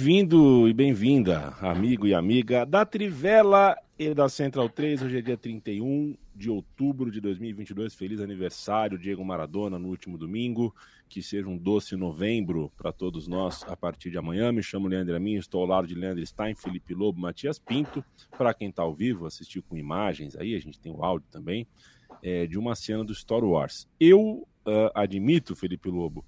Bem-vindo e bem-vinda, amigo e amiga da Trivela e da Central 3. Hoje é dia 31 de outubro de 2022. Feliz aniversário, Diego Maradona, no último domingo. Que seja um doce novembro para todos nós a partir de amanhã. Me chamo Leandro Amin, estou ao lado de Leandro Stein, Felipe Lobo, Matias Pinto. Para quem está ao vivo, assistiu com imagens aí, a gente tem o áudio também, é, de uma cena do Star Wars. Eu uh, admito, Felipe Lobo,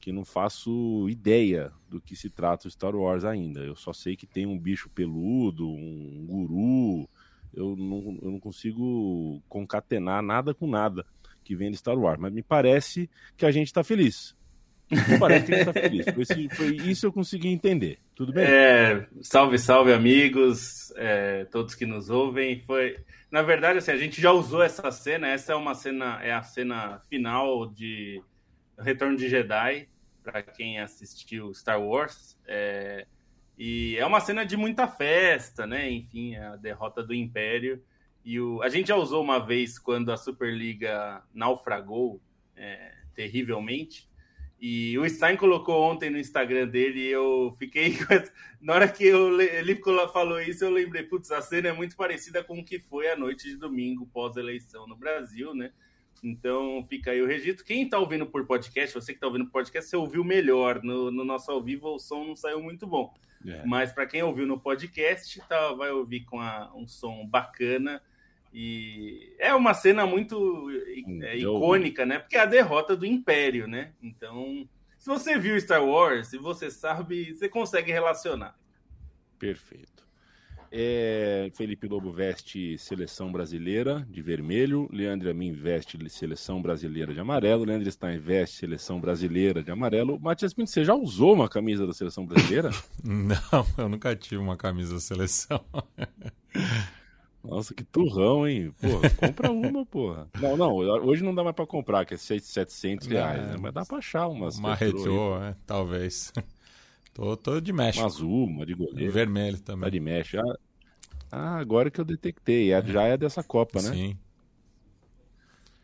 que não faço ideia do que se trata o Star Wars ainda. Eu só sei que tem um bicho peludo, um guru. Eu não, eu não consigo concatenar nada com nada que vem de Star Wars. Mas me parece que a gente está feliz. Me parece que a gente está feliz. Foi, isso eu consegui entender. Tudo bem? É, salve, salve, amigos, é, todos que nos ouvem. Foi, na verdade, assim, a gente já usou essa cena. Essa é uma cena, é a cena final de Retorno de Jedi, para quem assistiu Star Wars. É, e é uma cena de muita festa, né? Enfim, a derrota do Império. E o, a gente já usou uma vez quando a Superliga naufragou é, terrivelmente. E o Stein colocou ontem no Instagram dele e eu fiquei. Na hora que eu, ele falou isso, eu lembrei: putz, a cena é muito parecida com o que foi a noite de domingo pós-eleição no Brasil, né? Então fica aí o registro. Quem está ouvindo por podcast, você que está ouvindo por podcast, você ouviu melhor. No, no, nosso ao vivo o som não saiu muito bom. É. Mas para quem ouviu no podcast, tá, vai ouvir com a, um som bacana. E é uma cena muito é, icônica, né? Porque é a derrota do Império, né? Então, se você viu Star Wars, se você sabe, você consegue relacionar. Perfeito. É, Felipe Lobo veste seleção brasileira de vermelho, Leandro Amin veste seleção brasileira de amarelo, Leandro Stein veste seleção brasileira de amarelo. Matias Pinto, você já usou uma camisa da seleção brasileira? não, eu nunca tive uma camisa da seleção. Nossa, que turrão, hein? Porra, compra uma, porra. Não, não, hoje não dá mais pra comprar, que é 700 reais, é, né? Mas dá pra achar umas. Uma retrô, é, talvez. Tô, tô de México. Uma azul, uma de goleiro. Vermelho também. Tá de México. Ah, agora que eu detectei. É, já é dessa Copa, né? Sim.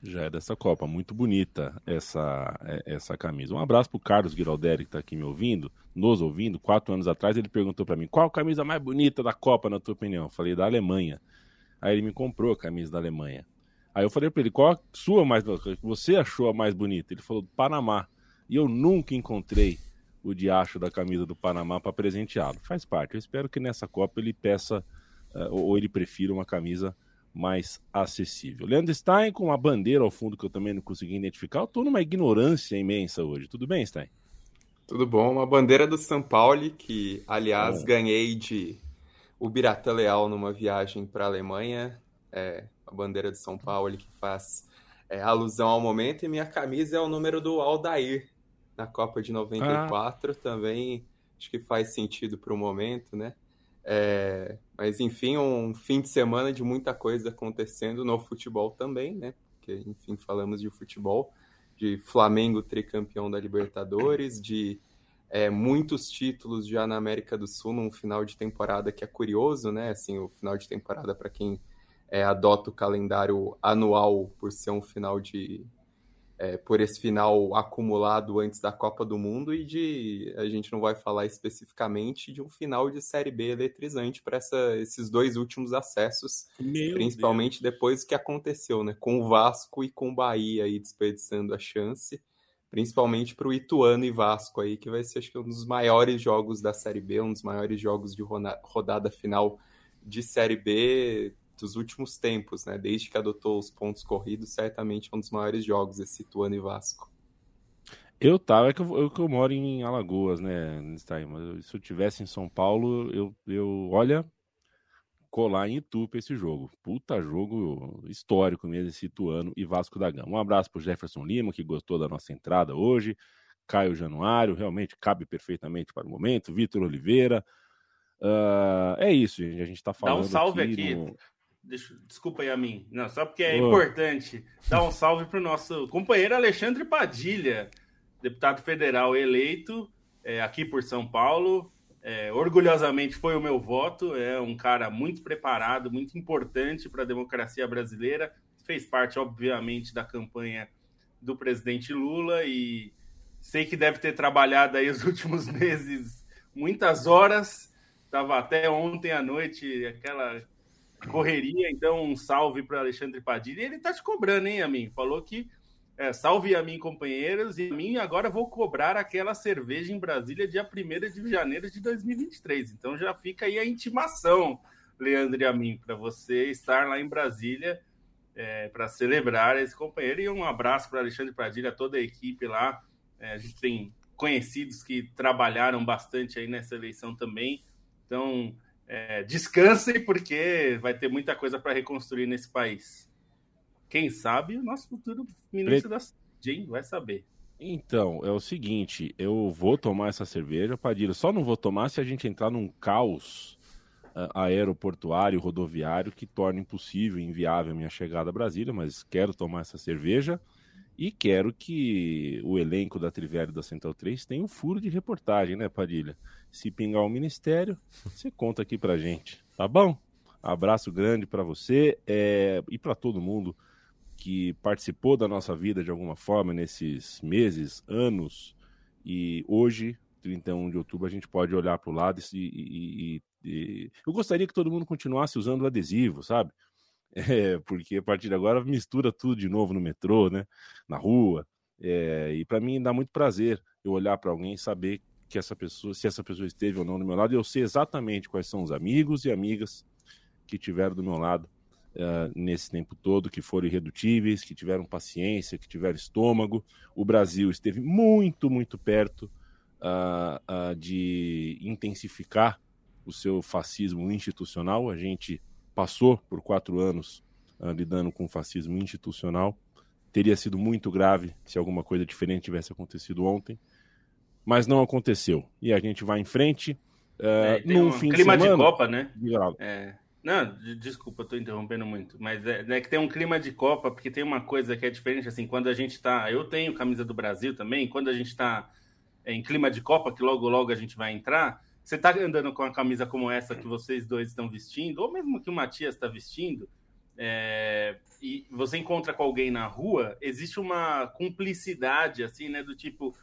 Já é dessa Copa. Muito bonita essa, é, essa camisa. Um abraço pro Carlos Giralderi, que tá aqui me ouvindo, nos ouvindo. Quatro anos atrás ele perguntou para mim, qual a camisa mais bonita da Copa, na tua opinião? Eu falei, da Alemanha. Aí ele me comprou a camisa da Alemanha. Aí eu falei para ele, qual a sua mais você achou a mais bonita? Ele falou, do Panamá. E eu nunca encontrei o diacho da camisa do Panamá para presenteá-lo. Faz parte. Eu espero que nessa Copa ele peça ou ele prefira uma camisa mais acessível. Leandro Stein com uma bandeira ao fundo que eu também não consegui identificar. Eu estou numa ignorância imensa hoje. Tudo bem, Stein? Tudo bom? Uma bandeira do São Paulo, que, aliás, bom. ganhei de Ubiratã Leal numa viagem para a Alemanha. É, a bandeira do São Paulo, que faz é, alusão ao momento. E minha camisa é o número do Aldair, na Copa de 94. Ah. Também acho que faz sentido para o momento, né? É, mas, enfim, um fim de semana de muita coisa acontecendo no futebol também, né? Porque, enfim, falamos de futebol, de Flamengo tricampeão da Libertadores, de é, muitos títulos já na América do Sul num final de temporada que é curioso, né? Assim, o final de temporada para quem é, adota o calendário anual por ser um final de é, por esse final acumulado antes da Copa do Mundo e de a gente não vai falar especificamente de um final de Série B eletrizante para esses dois últimos acessos, Meu principalmente Deus. depois do que aconteceu, né, com o Vasco e com o Bahia aí desperdiçando a chance, principalmente para o Ituano e Vasco aí que vai ser acho que um dos maiores jogos da Série B, um dos maiores jogos de rodada final de Série B dos últimos tempos, né? Desde que adotou os pontos corridos, certamente é um dos maiores jogos esse Tuano e Vasco. Eu tava, é que eu, eu, eu moro em Alagoas, né? Mas se eu tivesse em São Paulo, eu, eu olha, colar em Itu pra esse jogo. Puta jogo histórico mesmo, esse Ituano e Vasco da Gama. Um abraço pro Jefferson Lima, que gostou da nossa entrada hoje. Caio Januário, realmente cabe perfeitamente para o momento. Vitor Oliveira. Uh, é isso, gente. A gente tá falando. Dá um salve aqui. aqui. No... Deixa, desculpa aí a mim. Não, só porque é oh. importante dar um salve para o nosso companheiro Alexandre Padilha, deputado federal eleito é, aqui por São Paulo. É, orgulhosamente foi o meu voto. É um cara muito preparado, muito importante para a democracia brasileira. Fez parte, obviamente, da campanha do presidente Lula e sei que deve ter trabalhado aí os últimos meses muitas horas. Estava até ontem à noite aquela correria, então um salve para Alexandre Padilha. Ele tá te cobrando, hein, Amin? Falou que é, salve a mim, companheiros, e a mim agora vou cobrar aquela cerveja em Brasília dia 1 de janeiro de 2023. Então já fica aí a intimação, Leandro e a mim, para você estar lá em Brasília é, para celebrar esse companheiro. E um abraço para Alexandre Padilha, toda a equipe lá. É, a gente tem conhecidos que trabalharam bastante aí nessa eleição também. Então, é, descansem, porque vai ter muita coisa para reconstruir nesse país. Quem sabe o nosso futuro ministro Pre... da Saúde, vai saber. Então, é o seguinte, eu vou tomar essa cerveja, Padilha, só não vou tomar se a gente entrar num caos uh, aeroportuário, rodoviário, que torne impossível, inviável a minha chegada a Brasília, mas quero tomar essa cerveja e quero que o elenco da Trivela da Central 3 tenha um furo de reportagem, né, Padilha? Se pingar o ministério, você conta aqui pra gente, tá bom? Abraço grande para você é, e para todo mundo que participou da nossa vida de alguma forma nesses meses, anos. E hoje, 31 de outubro, a gente pode olhar para o lado e, e, e, Eu gostaria que todo mundo continuasse usando o adesivo, sabe? É, porque a partir de agora mistura tudo de novo no metrô, né? Na rua. É, e para mim dá muito prazer eu olhar para alguém e saber que essa pessoa, se essa pessoa esteve ou não do meu lado, eu sei exatamente quais são os amigos e amigas que tiveram do meu lado uh, nesse tempo todo, que foram irredutíveis, que tiveram paciência, que tiveram estômago. O Brasil esteve muito, muito perto uh, uh, de intensificar o seu fascismo institucional. A gente passou por quatro anos lidando com o fascismo institucional. Teria sido muito grave se alguma coisa diferente tivesse acontecido ontem mas não aconteceu. E a gente vai em frente. Uh, é, num um fim clima de, semana, de Copa, né? É, não, desculpa, estou interrompendo muito, mas é, é, que tem um clima de Copa, porque tem uma coisa que é diferente, assim, quando a gente está. Eu tenho camisa do Brasil também, quando a gente está em clima de Copa, que logo logo a gente vai entrar, você está andando com uma camisa como essa que vocês dois estão vestindo, ou mesmo que o Matias está vestindo, é, e você encontra com alguém na rua, existe uma cumplicidade, assim, né? Do tipo,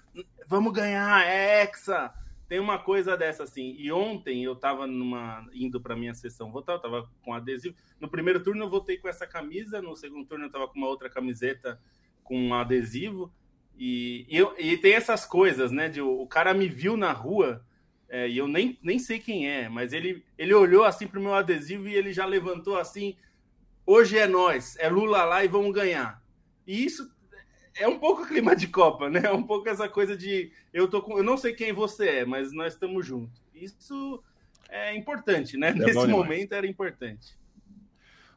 vamos ganhar, é Hexa! Tem uma coisa dessa, assim. E ontem eu tava numa, indo para minha sessão votar, eu tava com adesivo. No primeiro turno eu votei com essa camisa, no segundo turno eu tava com uma outra camiseta com um adesivo. E, e, eu, e tem essas coisas, né? De, o cara me viu na rua, é, e eu nem, nem sei quem é, mas ele, ele olhou assim pro meu adesivo e ele já levantou assim Hoje é nós, é Lula lá e vamos ganhar. E isso é um pouco clima de Copa, né? É um pouco essa coisa de eu tô com, eu não sei quem você é, mas nós estamos juntos. Isso é importante, né? É Nesse momento era importante.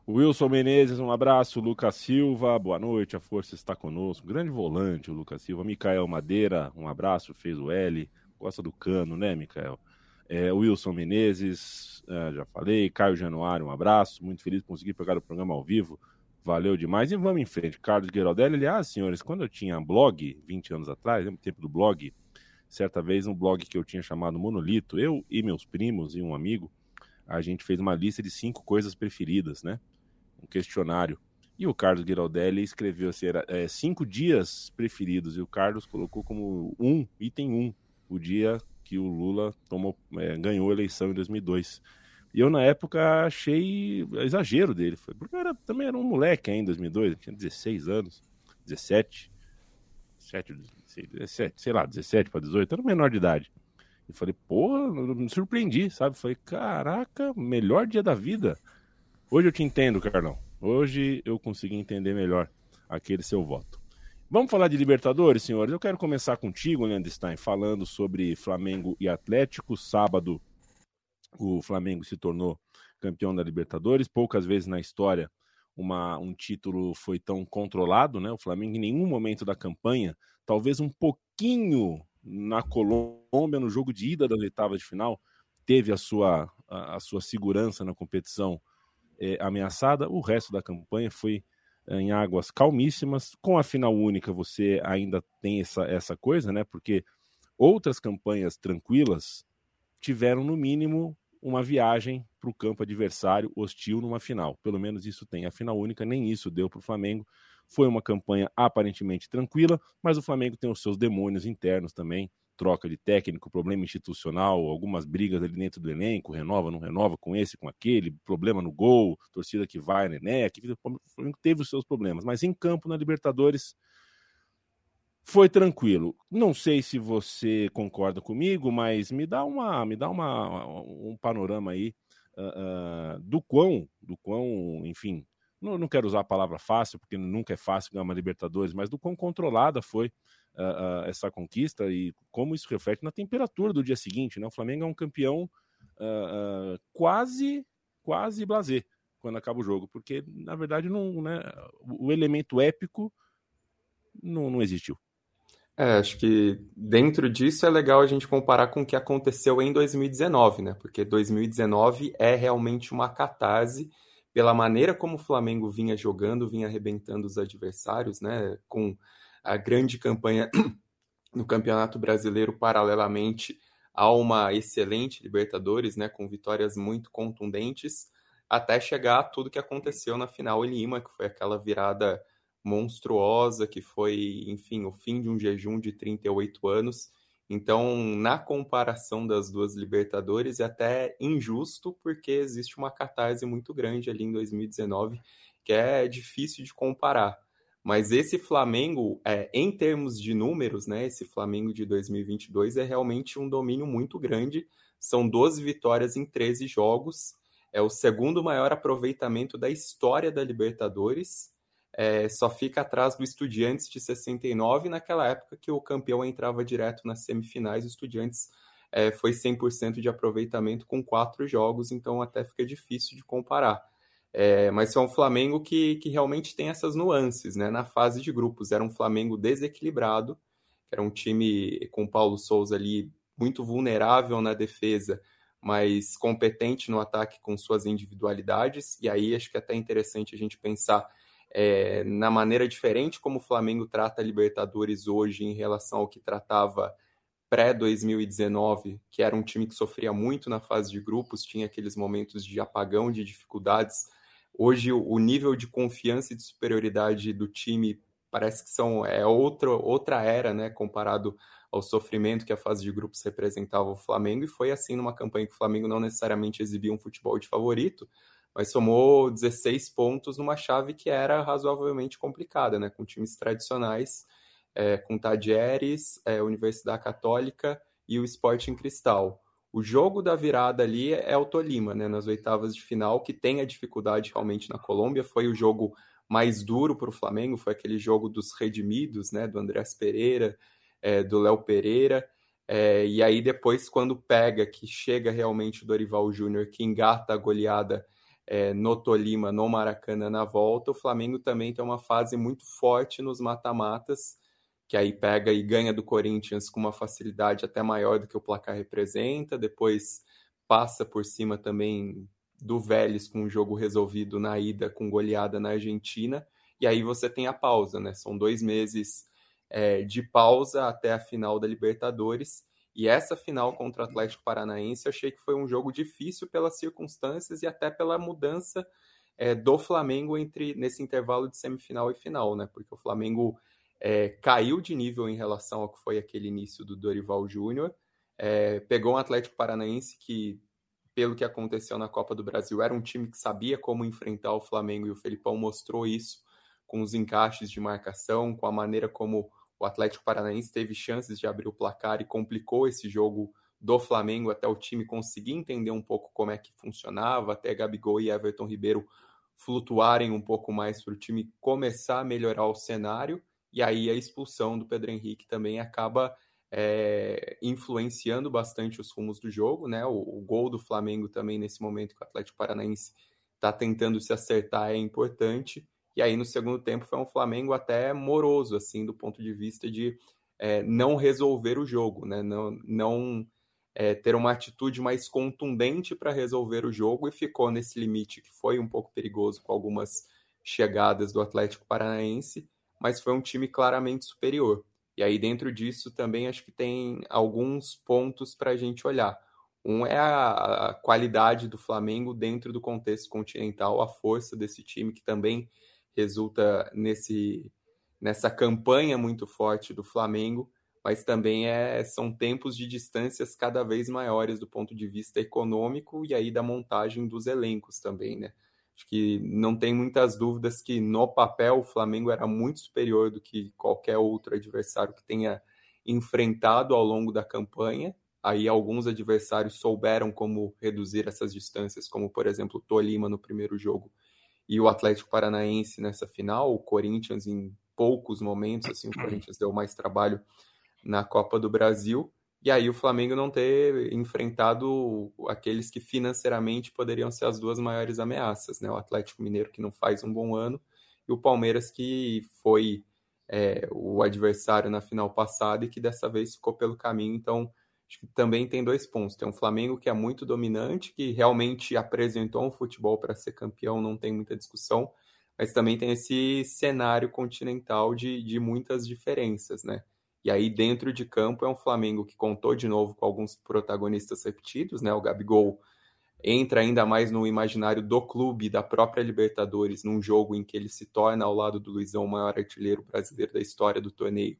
Wilson Menezes, um abraço. Lucas Silva, boa noite. A força está conosco. Grande volante, o Lucas Silva. Micael Madeira, um abraço. Fez o L. Gosta do cano, né, Micael? É, Wilson Menezes, é, já falei. Caio Januário, um abraço. Muito feliz de conseguir pegar o programa ao vivo. Valeu demais. E vamos em frente. Carlos Gueraldelli, aliás, senhores, quando eu tinha blog, 20 anos atrás, no tempo do blog, certa vez um blog que eu tinha chamado Monolito, eu e meus primos e um amigo, a gente fez uma lista de cinco coisas preferidas, né? Um questionário. E o Carlos Giraldelli escreveu assim, era, é, cinco dias preferidos, e o Carlos colocou como um, item um, o dia que o Lula tomou, é, ganhou a eleição em 2002. E eu, na época, achei exagero dele. Porque eu era, também era um moleque ainda em 2002, eu tinha 16 anos, 17, 17, 17 sei lá, 17 para 18, era menor de idade. E falei, porra, me surpreendi, sabe? Falei, caraca, melhor dia da vida. Hoje eu te entendo, Carlão. Hoje eu consegui entender melhor aquele seu voto. Vamos falar de Libertadores, senhores? Eu quero começar contigo, Leandro Stein, falando sobre Flamengo e Atlético. Sábado, o Flamengo se tornou campeão da Libertadores. Poucas vezes na história uma, um título foi tão controlado, né? O Flamengo em nenhum momento da campanha, talvez um pouquinho na Colômbia, no jogo de ida das oitavas de final, teve a sua, a, a sua segurança na competição é, ameaçada. O resto da campanha foi em águas calmíssimas. Com a final única, você ainda tem essa, essa coisa, né? Porque outras campanhas tranquilas tiveram, no mínimo, uma viagem para o campo adversário hostil numa final. Pelo menos isso tem. A final única, nem isso deu para o Flamengo. Foi uma campanha aparentemente tranquila, mas o Flamengo tem os seus demônios internos também. Troca de técnico, problema institucional, algumas brigas ali dentro do elenco, renova, não renova com esse, com aquele, problema no gol, torcida que vai, né? Que o Flamengo teve os seus problemas, mas em campo na Libertadores foi tranquilo. Não sei se você concorda comigo, mas me dá uma, me dá uma, um panorama aí uh, uh, do quão, do quão, enfim, não, não, quero usar a palavra fácil, porque nunca é fácil ganhar uma Libertadores, mas do quão controlada foi uh, essa conquista e como isso reflete na temperatura do dia seguinte, né? O Flamengo é um campeão quase, quase blazer quando acaba o jogo, porque na verdade não, né, o elemento épico não, não existiu. É, acho que dentro disso é legal a gente comparar com o que aconteceu em 2019, né? Porque 2019 é realmente uma catarse pela maneira como o Flamengo vinha jogando, vinha arrebentando os adversários, né? Com a grande campanha no Campeonato Brasileiro paralelamente a uma excelente Libertadores, né? Com vitórias muito contundentes, até chegar a tudo que aconteceu na final em Lima, que foi aquela virada monstruosa, que foi, enfim, o fim de um jejum de 38 anos. Então, na comparação das duas Libertadores, é até injusto, porque existe uma catarse muito grande ali em 2019, que é difícil de comparar. Mas esse Flamengo, é, em termos de números, né, esse Flamengo de 2022 é realmente um domínio muito grande. São 12 vitórias em 13 jogos. É o segundo maior aproveitamento da história da Libertadores é, só fica atrás do Estudiantes de 69, naquela época que o campeão entrava direto nas semifinais, o Estudiantes é, foi 100% de aproveitamento com quatro jogos, então até fica difícil de comparar. É, mas é um Flamengo que, que realmente tem essas nuances, né? Na fase de grupos, era um Flamengo desequilibrado, era um time com Paulo Souza ali muito vulnerável na defesa, mas competente no ataque com suas individualidades, e aí acho que é até interessante a gente pensar é, na maneira diferente como o Flamengo trata a Libertadores hoje em relação ao que tratava pré-2019, que era um time que sofria muito na fase de grupos, tinha aqueles momentos de apagão, de dificuldades. Hoje, o nível de confiança e de superioridade do time parece que são é outra, outra era, né, comparado ao sofrimento que a fase de grupos representava o Flamengo, e foi assim numa campanha que o Flamengo não necessariamente exibia um futebol de favorito, mas somou 16 pontos numa chave que era razoavelmente complicada, né? Com times tradicionais, é, com Tadieres, é, Universidade Católica e o Sporting Cristal. O jogo da virada ali é o Tolima, né? Nas oitavas de final, que tem a dificuldade realmente na Colômbia. Foi o jogo mais duro para o Flamengo foi aquele jogo dos redimidos, né? Do Andrés Pereira, é, do Léo Pereira. É, e aí depois, quando pega, que chega realmente o Dorival Júnior, que engata a goleada é, no Tolima, no Maracanã na volta, o Flamengo também tem uma fase muito forte nos mata-matas, que aí pega e ganha do Corinthians com uma facilidade até maior do que o placar representa, depois passa por cima também do Vélez com o jogo resolvido na ida com goleada na Argentina, e aí você tem a pausa, né? São dois meses é, de pausa até a final da Libertadores. E essa final contra o Atlético Paranaense, achei que foi um jogo difícil pelas circunstâncias e até pela mudança é, do Flamengo entre nesse intervalo de semifinal e final, né? Porque o Flamengo é, caiu de nível em relação ao que foi aquele início do Dorival Júnior, é, pegou um Atlético Paranaense que, pelo que aconteceu na Copa do Brasil, era um time que sabia como enfrentar o Flamengo e o Felipão mostrou isso com os encaixes de marcação, com a maneira como o Atlético Paranaense teve chances de abrir o placar e complicou esse jogo do Flamengo até o time conseguir entender um pouco como é que funcionava, até Gabigol e Everton Ribeiro flutuarem um pouco mais para o time começar a melhorar o cenário. E aí a expulsão do Pedro Henrique também acaba é, influenciando bastante os rumos do jogo, né? O, o, gol do Flamengo também nesse momento que o Atlético Paranaense está tentando se acertar é importante. E aí no segundo tempo foi um Flamengo até moroso, assim, do ponto de vista de é, não resolver o jogo, né? Não, não é, ter uma atitude mais contundente para resolver o jogo e ficou nesse limite que foi um pouco perigoso com algumas chegadas do Atlético Paranaense, mas foi um time claramente superior. E aí dentro disso também acho que tem alguns pontos para a gente olhar. Um é a, qualidade do Flamengo dentro do contexto continental, a força desse time que também resulta nesse, nessa campanha muito forte do Flamengo, mas também é, são tempos de distâncias cada vez maiores do ponto de vista econômico e aí da montagem dos elencos também, né? Acho que não tem muitas dúvidas que no papel o Flamengo era muito superior do que qualquer outro adversário que tenha enfrentado ao longo da campanha. Aí alguns adversários souberam como reduzir essas distâncias, como por exemplo o Tolima no primeiro jogo e o Atlético Paranaense nessa final, o Corinthians em poucos momentos, assim, o Corinthians deu mais trabalho na Copa do Brasil, e aí o Flamengo não ter enfrentado aqueles que financeiramente poderiam ser as duas maiores ameaças, né? O Atlético Mineiro que não faz um bom ano e o Palmeiras que foi é, o adversário na final passada e que dessa vez ficou pelo caminho, então acho que também tem dois pontos. Tem um Flamengo que é muito dominante, que realmente apresentou um futebol para ser campeão, não tem muita discussão, mas também tem esse cenário continental de, de muitas diferenças, né? E aí, dentro de campo, é um Flamengo que contou de novo com alguns protagonistas repetidos, né? O Gabigol entra ainda mais no imaginário do clube, da própria Libertadores, num jogo em que ele se torna, ao lado do Luizão, o maior artilheiro brasileiro da história do torneio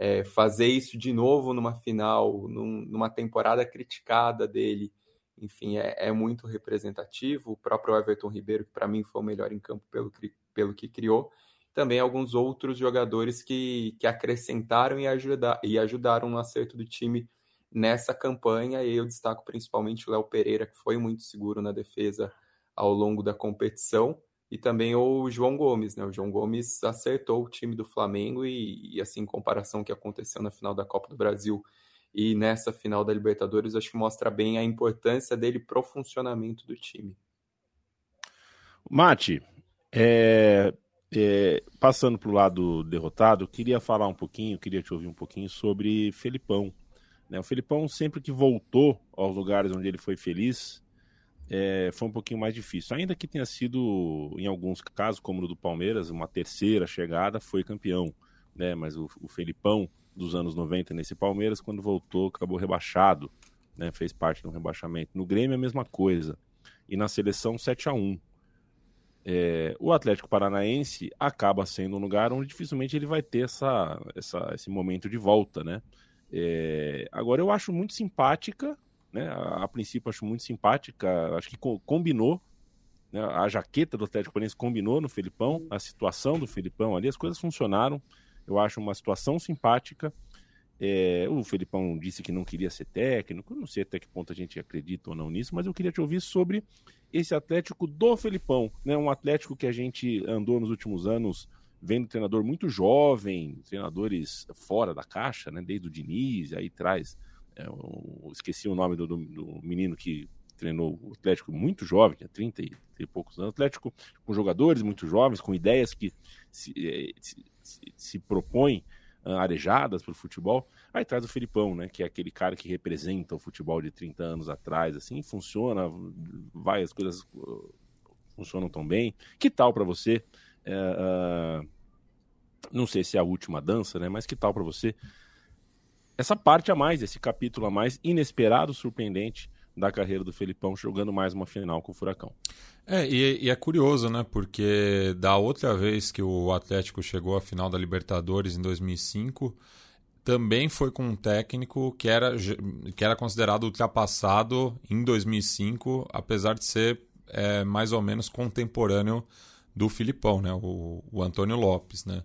é, fazer isso de novo numa final, num, numa temporada criticada dele, enfim, é, é, muito representativo. O próprio Everton Ribeiro, que para mim foi o melhor em campo pelo, pelo que criou. Também alguns outros jogadores que, que acrescentaram e, ajuda, e ajudaram no acerto do time nessa campanha. E eu destaco principalmente o Léo Pereira, que foi muito seguro na defesa ao longo da competição e também o João Gomes, né? O João Gomes acertou o time do Flamengo e, e assim, comparação que aconteceu na final da Copa do Brasil e nessa final da Libertadores, acho que mostra bem a importância dele pro funcionamento do time. Mate, é, é, passando para o lado derrotado, queria falar um pouquinho, queria te ouvir um pouquinho sobre Felipão. Né? O Felipão, sempre que voltou aos lugares onde ele foi feliz, é, foi um pouquinho mais difícil. Ainda que tenha sido, em alguns casos, como no do Palmeiras, uma terceira chegada, foi campeão. Né? Mas o, o Felipão dos anos 90 nesse Palmeiras, quando voltou, acabou rebaixado. Né? Fez parte do rebaixamento. No Grêmio, a mesma coisa. E na seleção, 7 a 1 é, o Atlético Paranaense acaba sendo um lugar onde dificilmente ele vai ter essa, essa esse momento de volta, né? É, agora eu acho muito simpática né? A, a, princípio acho muito simpática, acho que co combinou, né? a jaqueta do Atlético Paranaense combinou no Felipão, a situação do Felipão ali, as coisas funcionaram, eu acho uma situação simpática É, o Felipão disse que não queria ser técnico, não sei até que ponto a gente acredita ou não nisso, mas eu queria te ouvir sobre esse Atlético do Felipão, né? Um Atlético que a gente andou nos últimos anos vendo treinador muito jovem, treinadores fora da caixa, né? Desde o Diniz, aí traz. É, esqueci o nome do, do, do, menino que treinou o Atlético muito jovem, tinha 30 e, poucos anos. Atlético com jogadores muito jovens, com ideias que se, é, se, se, se propõem arejadas para o futebol. Aí traz o Felipão, né? Que é aquele cara que representa o futebol de 30 anos atrás, assim, funciona, vai, as coisas uh, funcionam tão bem. Que tal para você? Uh, não sei se é a última dança, né? Mas que tal para você essa parte a mais, esse capítulo a mais, inesperado, surpreendente da carreira do Felipão, jogando mais uma final com o Furacão. É, e, e, é curioso, né? Porque da outra vez que o Atlético chegou à final da Libertadores, em 2005, também foi com um técnico que era, que era considerado ultrapassado em 2005, apesar de ser é, mais ou menos contemporâneo do Filipão, né? O, o Antônio Lopes, né?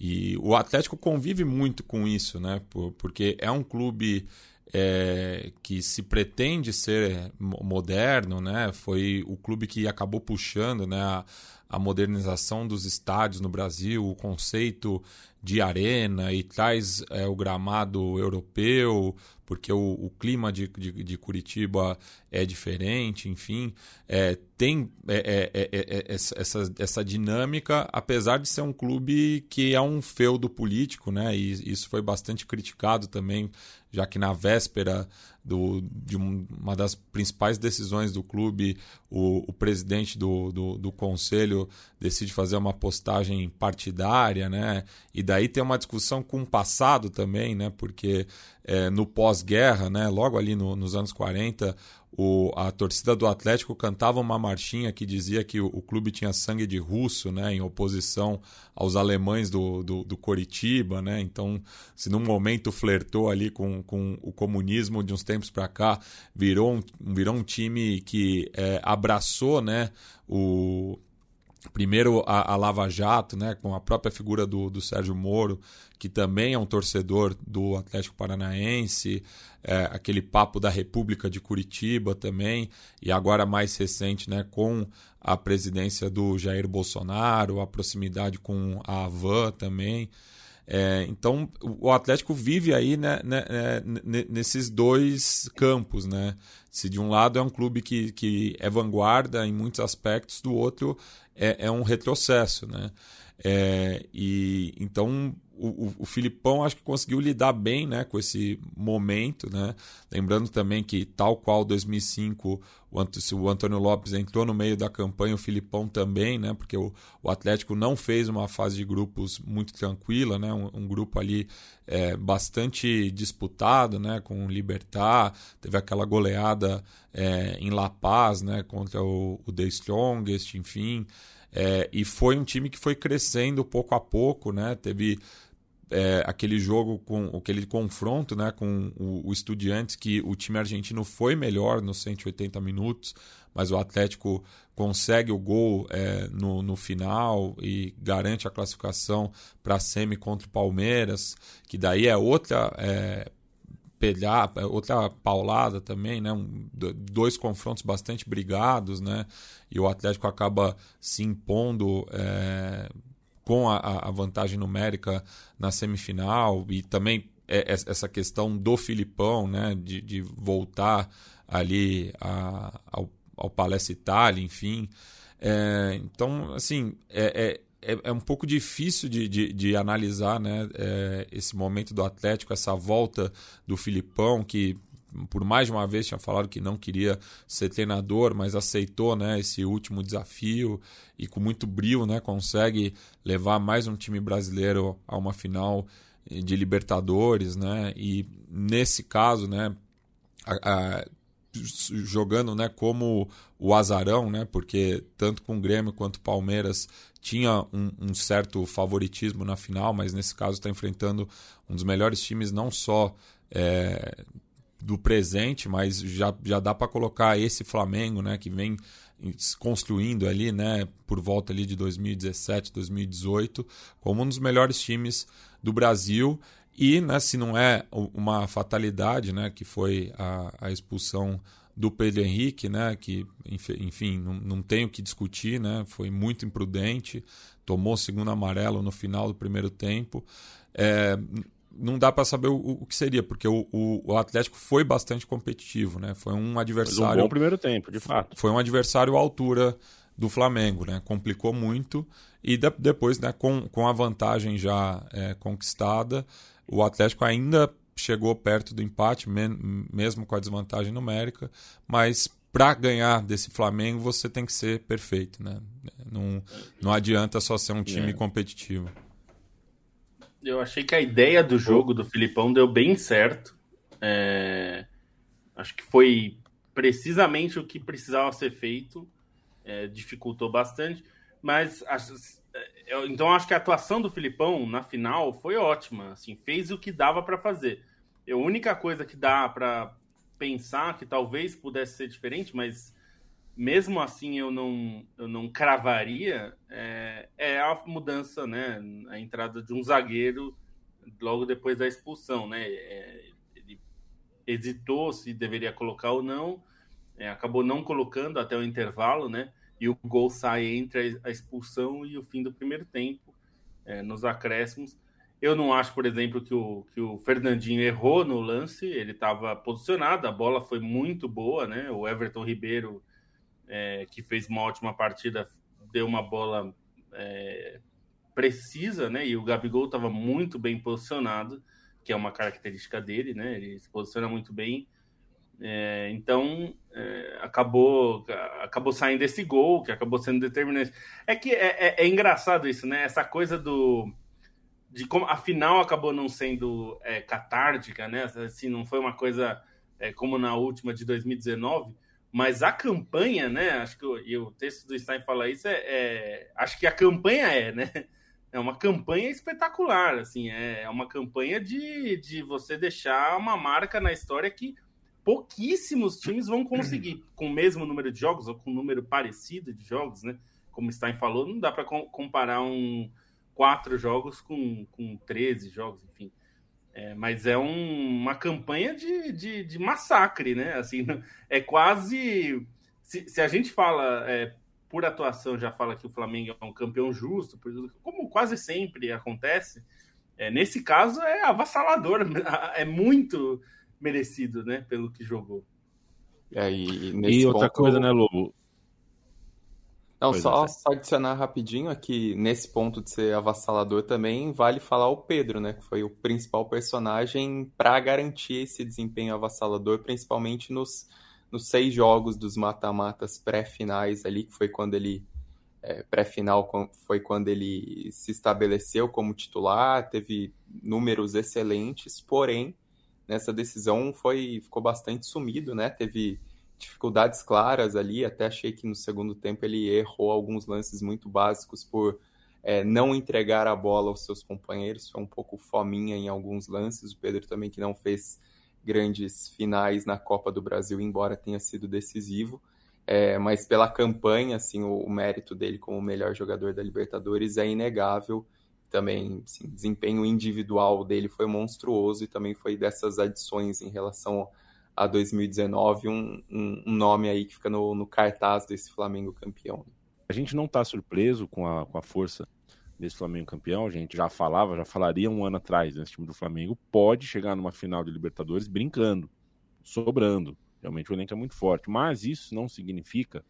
E o Atlético convive muito com isso, né? Porque é um clube é, que se pretende ser moderno, né? Foi o clube que acabou puxando, né? A, a modernização dos estádios no Brasil, o conceito de arena e traz é, o gramado europeu, porque o, o clima de, de, de, Curitiba é diferente, enfim. É, tem é, é, é, é essa, essa dinâmica, apesar de ser um clube que é um feudo político, né? E isso foi bastante criticado também, já que na véspera do, de uma das principais decisões do clube, o, o presidente do, do, do, conselho decide fazer uma postagem partidária, né? E daí tem uma discussão com o passado também, né? Porque é, no pós-guerra, né? Logo ali no, nos anos 40, o, a torcida do Atlético cantava uma marchinha que dizia que o, o, clube tinha sangue de russo, né, em oposição aos alemães do, do, do Coritiba, né? Então, se num momento flertou ali com, com o comunismo de uns tempos para cá, virou um, virou um time que é, abraçou, né, o primeiro a, a, Lava Jato, né, com a própria figura do, do Sérgio Moro, que também é um torcedor do Atlético Paranaense, é, aquele papo da República de Curitiba também, e agora mais recente, né, com a presidência do Jair Bolsonaro, a proximidade com a Avan também. É, então, o Atlético vive aí né, né, né, nesses dois campos, né? Se de um lado é um clube que, que é vanguarda em muitos aspectos, do outro é, é um retrocesso, né? É, e então o, o, Filipão acho que conseguiu lidar bem né, com esse momento. Né? Lembrando também que, tal qual 2005, o, o Antônio Lopes entrou no meio da campanha, o Filipão também, né, porque o, o Atlético não fez uma fase de grupos muito tranquila, né, um, um grupo ali é, bastante disputado né, com o Libertar, teve aquela goleada é, em La Paz né, contra o, o The Strongest, enfim. É, e foi um time que foi crescendo pouco a pouco, né? Teve é, aquele jogo com aquele confronto né, com o, o Estudiantes, que o time argentino foi melhor nos 180 minutos, mas o Atlético consegue o gol é, no, no final e garante a classificação para a semi contra o Palmeiras, que daí é outra. É, pegar, é outra paulada também, né? Um, dois confrontos bastante brigados, né? E o Atlético acaba se impondo é, com a, a vantagem numérica na semifinal e também é, é, essa questão do Filipão, né, de, de voltar ali a, ao, ao Palestra Itália, enfim. É, então, assim, é, é, é, um pouco difícil de, de, de analisar né, é, esse momento do Atlético, essa volta do Filipão, que por mais de uma vez tinha falado que não queria ser treinador, mas aceitou né, esse último desafio e com muito brilho né, consegue levar mais um time brasileiro a uma final de Libertadores. Né, e nesse caso, né, a, a, jogando né, como o azarão, né, porque tanto com o Grêmio quanto Palmeiras tinha um, um certo favoritismo na final, mas nesse caso está enfrentando um dos melhores times não só é, do presente, mas já, já dá para colocar esse Flamengo, né, que vem construindo ali, né, por volta ali de 2017, 2018, como um dos melhores times do Brasil E né, se não é uma fatalidade, né, que foi a, a expulsão do Pedro Henrique, né, que enfim não, não tenho o que discutir, né, foi muito imprudente, tomou segundo amarelo no final do primeiro tempo. É, não dá para saber o, o, que seria, porque o, o, Atlético foi bastante competitivo, né? Foi um adversário. Foi um bom primeiro tempo, de fato. Foi um adversário à altura do Flamengo, né? Complicou muito e de, depois, né, com, com a vantagem já é, conquistada, o Atlético ainda chegou perto do empate, mesmo com a desvantagem numérica, mas para ganhar desse Flamengo você tem que ser perfeito, né? Não, não adianta só ser um time é. competitivo. Eu achei que a ideia do jogo do Filipão deu bem certo. É... Acho que foi precisamente o que precisava ser feito. É, dificultou bastante. Mas é, então acho que a atuação do Filipão na final foi ótima. Assim, fez o que dava para fazer. A única coisa que dá para pensar que talvez pudesse ser diferente, mas mesmo assim eu não, eu não cravaria, é, é, a mudança, né? A entrada de um zagueiro logo depois da expulsão, né? É, ele hesitou se deveria colocar ou não, é, acabou não colocando até o intervalo, né? E o gol sai entre a expulsão e o fim do primeiro tempo, é, nos acréscimos. Eu não acho, por exemplo, que o, que o Fernandinho errou no lance, ele estava posicionado, a bola foi muito boa, né? O Everton Ribeiro é, que fez uma ótima partida, deu uma bola é, precisa, né? E o Gabigol estava muito bem posicionado, que é uma característica dele, né? Ele se posiciona muito bem. É, então é, acabou acabou saindo esse gol que acabou sendo determinante. É que é, é, é engraçado isso, né? Essa coisa do de como a final acabou não sendo catártica, né? Assim, não foi uma coisa como na última de 2019 mas a campanha, né? Acho que o, e o texto do Stein fala isso, é, é, Acho que a campanha é, né? É uma campanha espetacular, assim, é, é uma campanha de, de você deixar uma marca na história que pouquíssimos times vão conseguir, com o mesmo número de jogos, ou com um número parecido de jogos, né? Como o Stein falou, não dá para comparar um quatro jogos com, com 13 jogos, enfim. É, mas é um, uma campanha de, de, de, massacre, né? Assim, é quase. Se, se a gente fala é, por atuação, já fala que o Flamengo é um campeão justo, como quase sempre acontece, é, nesse caso é avassalador, é muito merecido, né? Pelo que jogou. É, e, e outra ponto... coisa, né, Lobo? Não, só, é. só, adicionar rapidinho aqui, nesse ponto de ser avassalador também, vale falar o Pedro, né? Que foi o principal personagem para garantir esse desempenho avassalador, principalmente nos, nos seis jogos dos mata-matas pré-finais ali, que foi quando ele. É, pré-final foi quando ele se estabeleceu como titular, teve números excelentes, porém, nessa decisão foi ficou bastante sumido, né? Teve dificuldades claras ali. Até achei que no segundo tempo ele errou alguns lances muito básicos por é, não entregar a bola aos seus companheiros. Foi um pouco fominha em alguns lances. O Pedro também que não fez grandes finais na Copa do Brasil, embora tenha sido decisivo. É, mas pela campanha, assim, o, o, mérito dele como melhor jogador da Libertadores é inegável. Também, assim, desempenho individual dele foi monstruoso e também foi dessas adições em relação a 2019, um, um, um nome aí que fica no, no, cartaz desse Flamengo campeão. A gente não está surpreso com a, com a força desse Flamengo campeão, a gente já falava, já falaria um ano atrás, né? esse time do Flamengo pode chegar numa final de Libertadores brincando, sobrando. Realmente o elenco é muito forte, mas isso não significa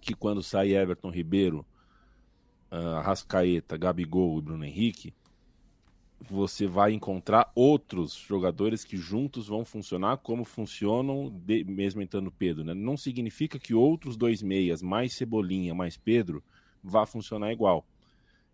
que quando sai Everton Ribeiro, uh, Arrascaeta, Gabigol e Bruno Henrique, você vai encontrar outros jogadores que juntos vão funcionar como funcionam, de, mesmo entrando Pedro. Né? Não significa que outros dois meias, mais Cebolinha, mais Pedro, vá funcionar igual.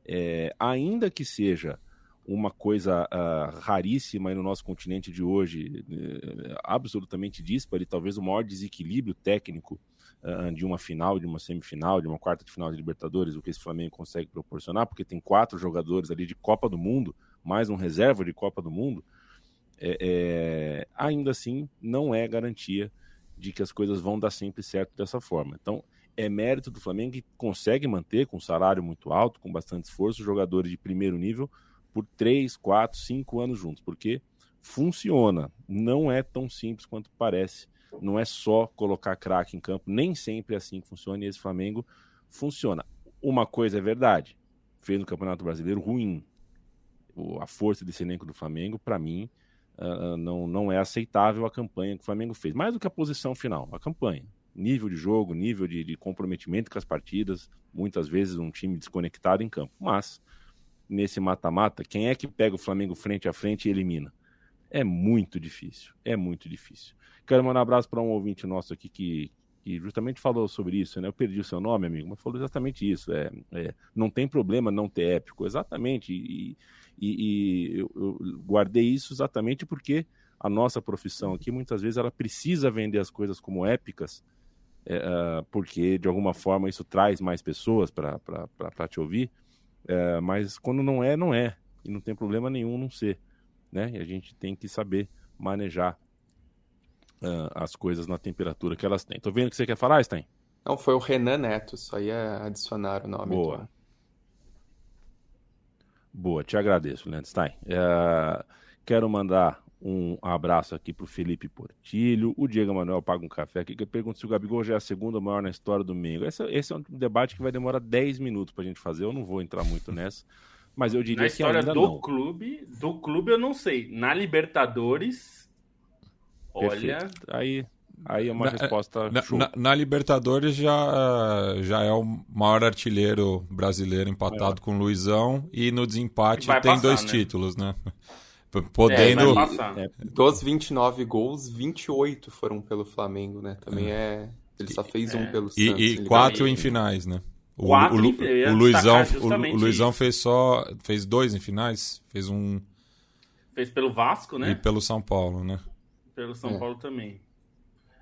É, ainda que seja uma coisa uh, raríssima no nosso continente de hoje, uh, absolutamente dispare, talvez o maior desequilíbrio técnico uh, de uma final, de uma semifinal, de uma quarta de final de Libertadores, o que esse Flamengo consegue proporcionar, porque tem quatro jogadores ali de Copa do Mundo, mais um reserva de Copa do Mundo, é, é, ainda assim não é garantia de que as coisas vão dar sempre certo dessa forma. Então, é mérito do Flamengo que consegue manter com um salário muito alto, com bastante esforço, jogadores de primeiro nível, por 3, 4, 5 anos juntos, porque funciona. Não é tão simples quanto parece. Não é só colocar craque em campo, nem sempre é assim que funciona, e esse Flamengo funciona. Uma coisa é verdade, fez no Campeonato Brasileiro ruim. A força desse elenco do Flamengo, para mim, uh, não, não é aceitável a campanha que o Flamengo fez. Mais do que a posição final, a campanha. Nível de jogo, nível de, de comprometimento com as partidas, muitas vezes um time desconectado em campo. Mas, nesse mata-mata, quem é que pega o Flamengo frente a frente e elimina? É muito difícil, é muito difícil. Quero mandar um abraço para um ouvinte nosso aqui que, que justamente falou sobre isso, né? Eu perdi o seu nome, amigo, mas falou exatamente isso. É, é não tem problema não ter épico, exatamente. E, e, e eu, eu, guardei isso exatamente porque a nossa profissão aqui, muitas vezes, ela precisa vender as coisas como épicas, é, uh, porque de alguma forma isso traz mais pessoas para te ouvir. É, mas quando não é, não é. E não tem problema nenhum não ser. Né? E a gente tem que saber manejar uh, as coisas na temperatura que elas têm. Tô vendo o que você quer falar, Stein? Não, foi o Renan Neto, só ia adicionar o nome. Boa. Então. Boa, te agradeço, Leandro Stein. Uh, quero mandar um abraço aqui para o Felipe Portilho. O Diego Manuel paga um café aqui que pergunta se o Gabigol já é a segunda maior na história do Mengo. Esse, esse é um debate que vai demorar 10 minutos para a gente fazer. Eu não vou entrar muito nessa, mas eu diria na que ainda do não. clube, do clube eu não sei. Na Libertadores Olha. Aí, aí é uma na, resposta. Na, na, na, Libertadores já, já é o maior artilheiro brasileiro empatado é. com o Luizão e no desempate tem passar, dois né? títulos, né? Podendo. É, dos 29 gols, 28 foram pelo Flamengo, né? Também é. Ele só fez um é. pelo e, Santos. E quatro em finais, né? O, quatro o, o, o Luizão, o, Luizão fez só. fez dois em finais. Fez um. Fez pelo Vasco, né? E pelo São Paulo, né? Pelo São é. Paulo também.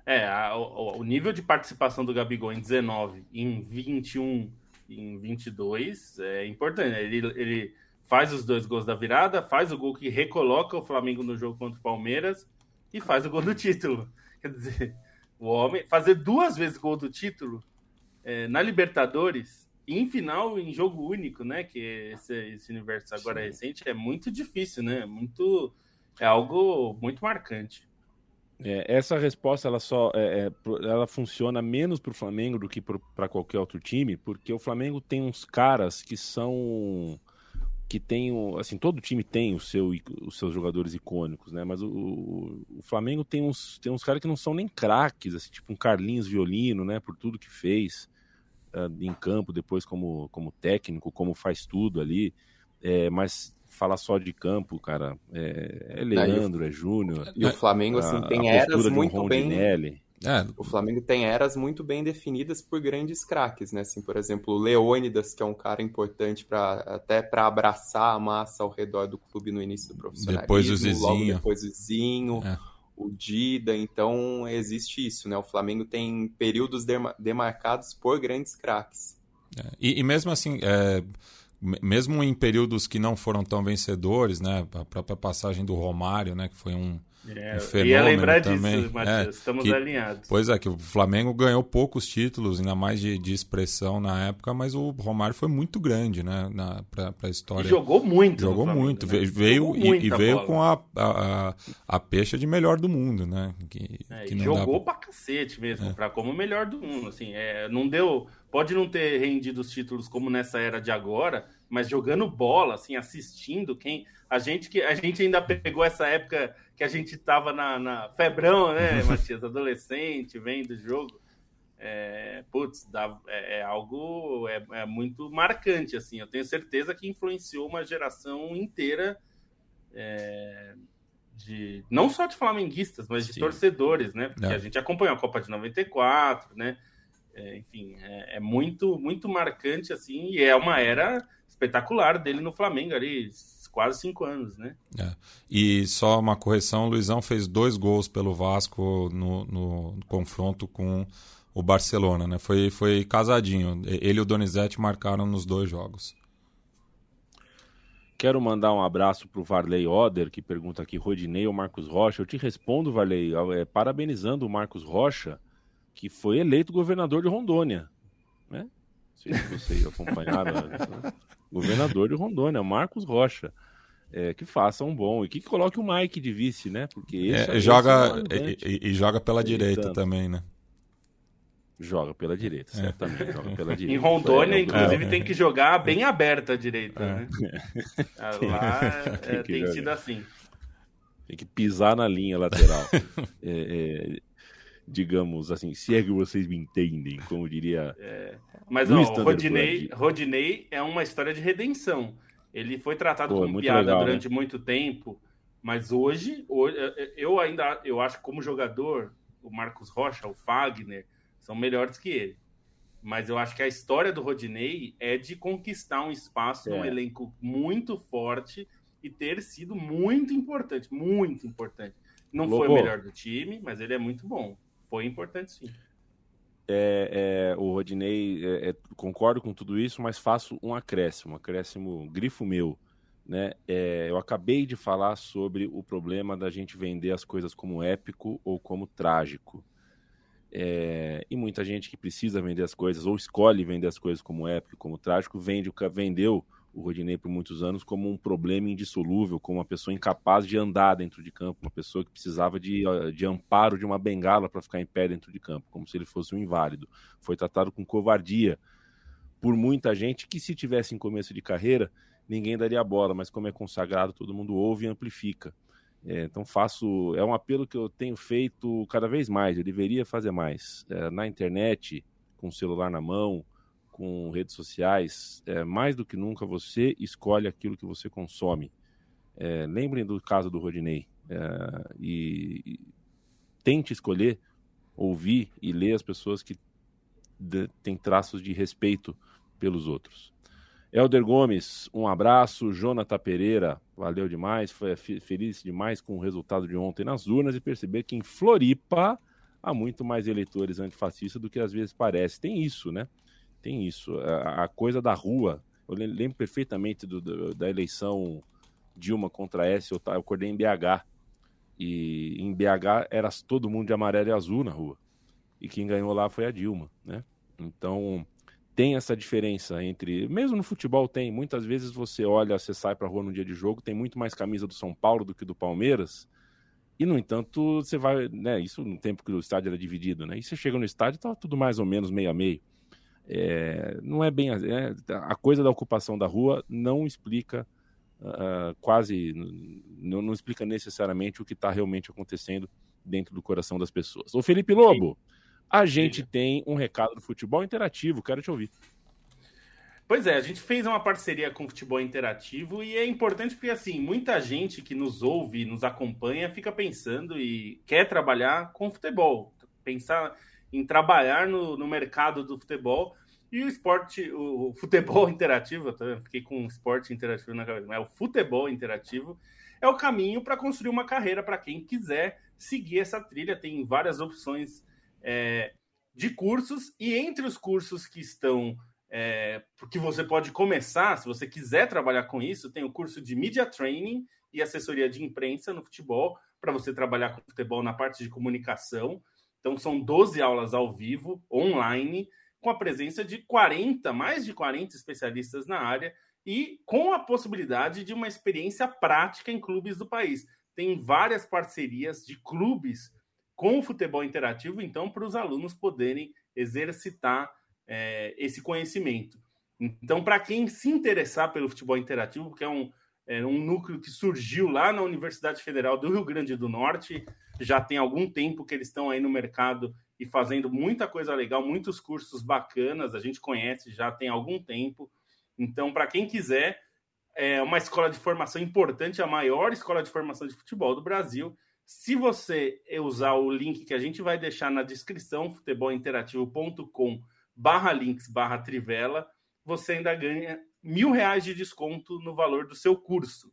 É, a, o, o, nível de participação do Gabigol em 19, em 21, em 22 é importante. Ele, ele faz os dois gols da virada, faz o gol que recoloca o Flamengo no jogo contra o Palmeiras e faz o gol do título. Quer dizer, o homem fazer duas vezes gol do título é, na Libertadores e em final em jogo único, né? Que esse, esse universo agora Sim. recente é muito difícil, né? Muito é algo muito marcante. É, essa resposta ela só é, é, ela funciona menos para o Flamengo do que para qualquer outro time, porque o Flamengo tem uns caras que são que tem assim todo time tem o seu, os seus jogadores icônicos, né? Mas o, o Flamengo tem uns tem uns caras que não são nem craques, assim, tipo um Carlinhos Violino, né? Por tudo que fez uh, em campo, depois como como técnico, como faz tudo ali, é, mas falar só de campo, cara. É, é Leandro, é Júnior. E o Flamengo, assim, a, tem a eras muito bem. É. O Flamengo tem eras muito bem definidas por grandes craques, né? Assim, por exemplo, o Leônidas, que é um cara importante para até para abraçar a massa ao redor do clube no início do profissionalismo. Depois o Zizinho. depois o Zizinho. É. O Dida, então existe isso, né? O Flamengo tem períodos demarcados por grandes craques. É. E, e, mesmo assim, é, mesmo em períodos que não foram tão vencedores, né? A própria passagem do Romário, né? Que foi um, é, um fenômeno ia lembrar também. disso, Matias. É, Estamos que, alinhados. Pois é, que o Flamengo ganhou poucos títulos, ainda mais de, de expressão na época, mas o Romário foi muito grande, né? Para a história. E jogou muito. Jogou Flamengo, muito. Né? Veio, e, e, veio bola. com a, a, a, peixa de melhor do mundo, né? Que, é, que jogou dá... pra cacete mesmo, é. pra como melhor do mundo. Assim, é, não deu pode não ter rendido os títulos como nessa era de agora, mas jogando bola, assim, assistindo, quem a gente que a gente ainda pegou essa época que a gente tava na, na febrão, né, Matias, adolescente, vendo o jogo. É, putz, dá, é, é algo é, é, muito marcante, assim. Eu tenho certeza que influenciou uma geração inteira é, de não só de flamenguistas, mas de Sim. torcedores, né? Porque é. a gente acompanhou a Copa de 94, né? É, enfim, é, é, muito, muito marcante, assim, e é uma era espetacular dele no Flamengo ali, quase cinco anos, né? É. E só uma correção, o Luizão fez dois gols pelo Vasco no, no confronto com o Barcelona, né? Foi, foi casadinho. Ele e o Donizete marcaram nos dois jogos. Quero mandar um abraço para o Varley Oder, que pergunta aqui, Rodinei ou Marcos Rocha. Eu te respondo, Varley, é, parabenizando o Marcos Rocha, que foi eleito governador de Rondônia. Não sei se vocês acompanharam. Né? governador de Rondônia, Marcos Rocha. é, que faça um bom e que coloque o Mike de vice, né? Porque esse, é, joga é e, e, joga pela direita também, né? Joga pela direita, é. certamente. Joga pela direita. Em Rondônia, é, inclusive, tem que jogar bem aberta a direita, né? Lá tem, tem sido assim. Tem que pisar na linha lateral. Digamos assim, se é que vocês me entendem, como diria. É. Mas ó, o Rodinei, Rodinei é uma história de redenção. Ele foi tratado Pô, como piada legal, né? durante né? muito tempo, mas hoje, hoje, eu ainda eu acho que como jogador, o Marcos Rocha, o Fagner, são melhores que ele. Mas eu acho que a história do Rodinei é de conquistar um espaço é. num elenco muito forte e ter sido muito importante, muito importante. Não Lobo. foi o melhor do time, mas ele é muito bom. Foi importante sim. É, é, o Rodinei, é, é, concordo com tudo isso, mas faço um acréscimo, um acréscimo grifo meu. Né? É, eu acabei de falar sobre o problema da gente vender as coisas como épico ou como trágico. É, e muita gente que precisa vender as coisas ou escolhe vender as coisas como épico, como trágico, vende, vendeu o Rodinei por muitos anos como um problema indissolúvel, como uma pessoa incapaz de andar dentro de campo, uma pessoa que precisava de, de amparo de uma bengala para ficar em pé dentro de campo, como se ele fosse um inválido. Foi tratado com covardia por muita gente que, se tivesse em começo de carreira, ninguém daria bola, mas como é consagrado, todo mundo ouve e amplifica. É, então faço, é um apelo que eu tenho feito cada vez mais, eu deveria fazer mais. É, na internet, com o celular na mão, com redes sociais, é, mais do que nunca você escolhe aquilo que você consome. É, lembrem do caso do Rodinei é, e, e, tente escolher, ouvir e ler as pessoas que têm traços de respeito pelos outros. Elder Gomes, um abraço. Jonathan Pereira, valeu demais. Foi feliz demais com o resultado de ontem nas urnas e perceber que em Floripa há muito mais eleitores antifascistas do que às vezes parece. Tem isso, né? Tem isso. A, a coisa da rua. Eu lembro perfeitamente do, do, da eleição Dilma contra S. Eu, eu acordei em BH. E em BH era todo mundo de amarelo e azul na rua. E quem ganhou lá foi a Dilma, né? Então tem essa diferença entre. Mesmo no futebol tem. Muitas vezes você olha, você sai pra rua no dia de jogo, tem muito mais camisa do São Paulo do que do Palmeiras. E, no entanto, você vai. Né, isso no tempo que o estádio era dividido, né? E você chega no estádio tá tudo mais ou menos meio a meio. É, não é bem é, a coisa da ocupação da rua não explica uh, quase não, não, explica necessariamente o que está realmente acontecendo dentro do coração das pessoas. O Felipe Lobo, a gente tem um recado do futebol interativo, quero te ouvir. Pois é, a gente fez uma parceria com o Futebol Interativo e é importante porque, assim, muita gente que nos ouve, nos acompanha, fica pensando e quer trabalhar com futebol. Pensar em trabalhar no, no mercado do futebol. E o esporte, o, futebol interativo, eu fiquei com esporte interativo na cabeça, mas é o futebol interativo é o caminho para construir uma carreira para quem quiser seguir essa trilha. Tem várias opções é, de cursos, e entre os cursos que estão, é, que você pode começar, se você quiser trabalhar com isso, tem o curso de Media Training e assessoria de imprensa no futebol, para você trabalhar com futebol na parte de comunicação. Então, são 12 aulas ao vivo, online, com a presença de 40, mais de 40 especialistas na área e com a possibilidade de uma experiência prática em clubes do país. Tem várias parcerias de clubes com o futebol interativo, então, para os alunos poderem exercitar é, esse conhecimento. Então, para quem se interessar pelo futebol interativo, que é um, é um núcleo que surgiu lá na Universidade Federal do Rio Grande do Norte, já tem algum tempo que eles estão aí no mercado e fazendo muita coisa legal, muitos cursos bacanas, a gente conhece já tem algum tempo. Então, para quem quiser, é uma escola de formação importante, a maior escola de formação de futebol do Brasil. Se você usar o link que a gente vai deixar na descrição, futebolinterativo.com barra links barra trivela, você ainda ganha mil reais de desconto no valor do seu curso.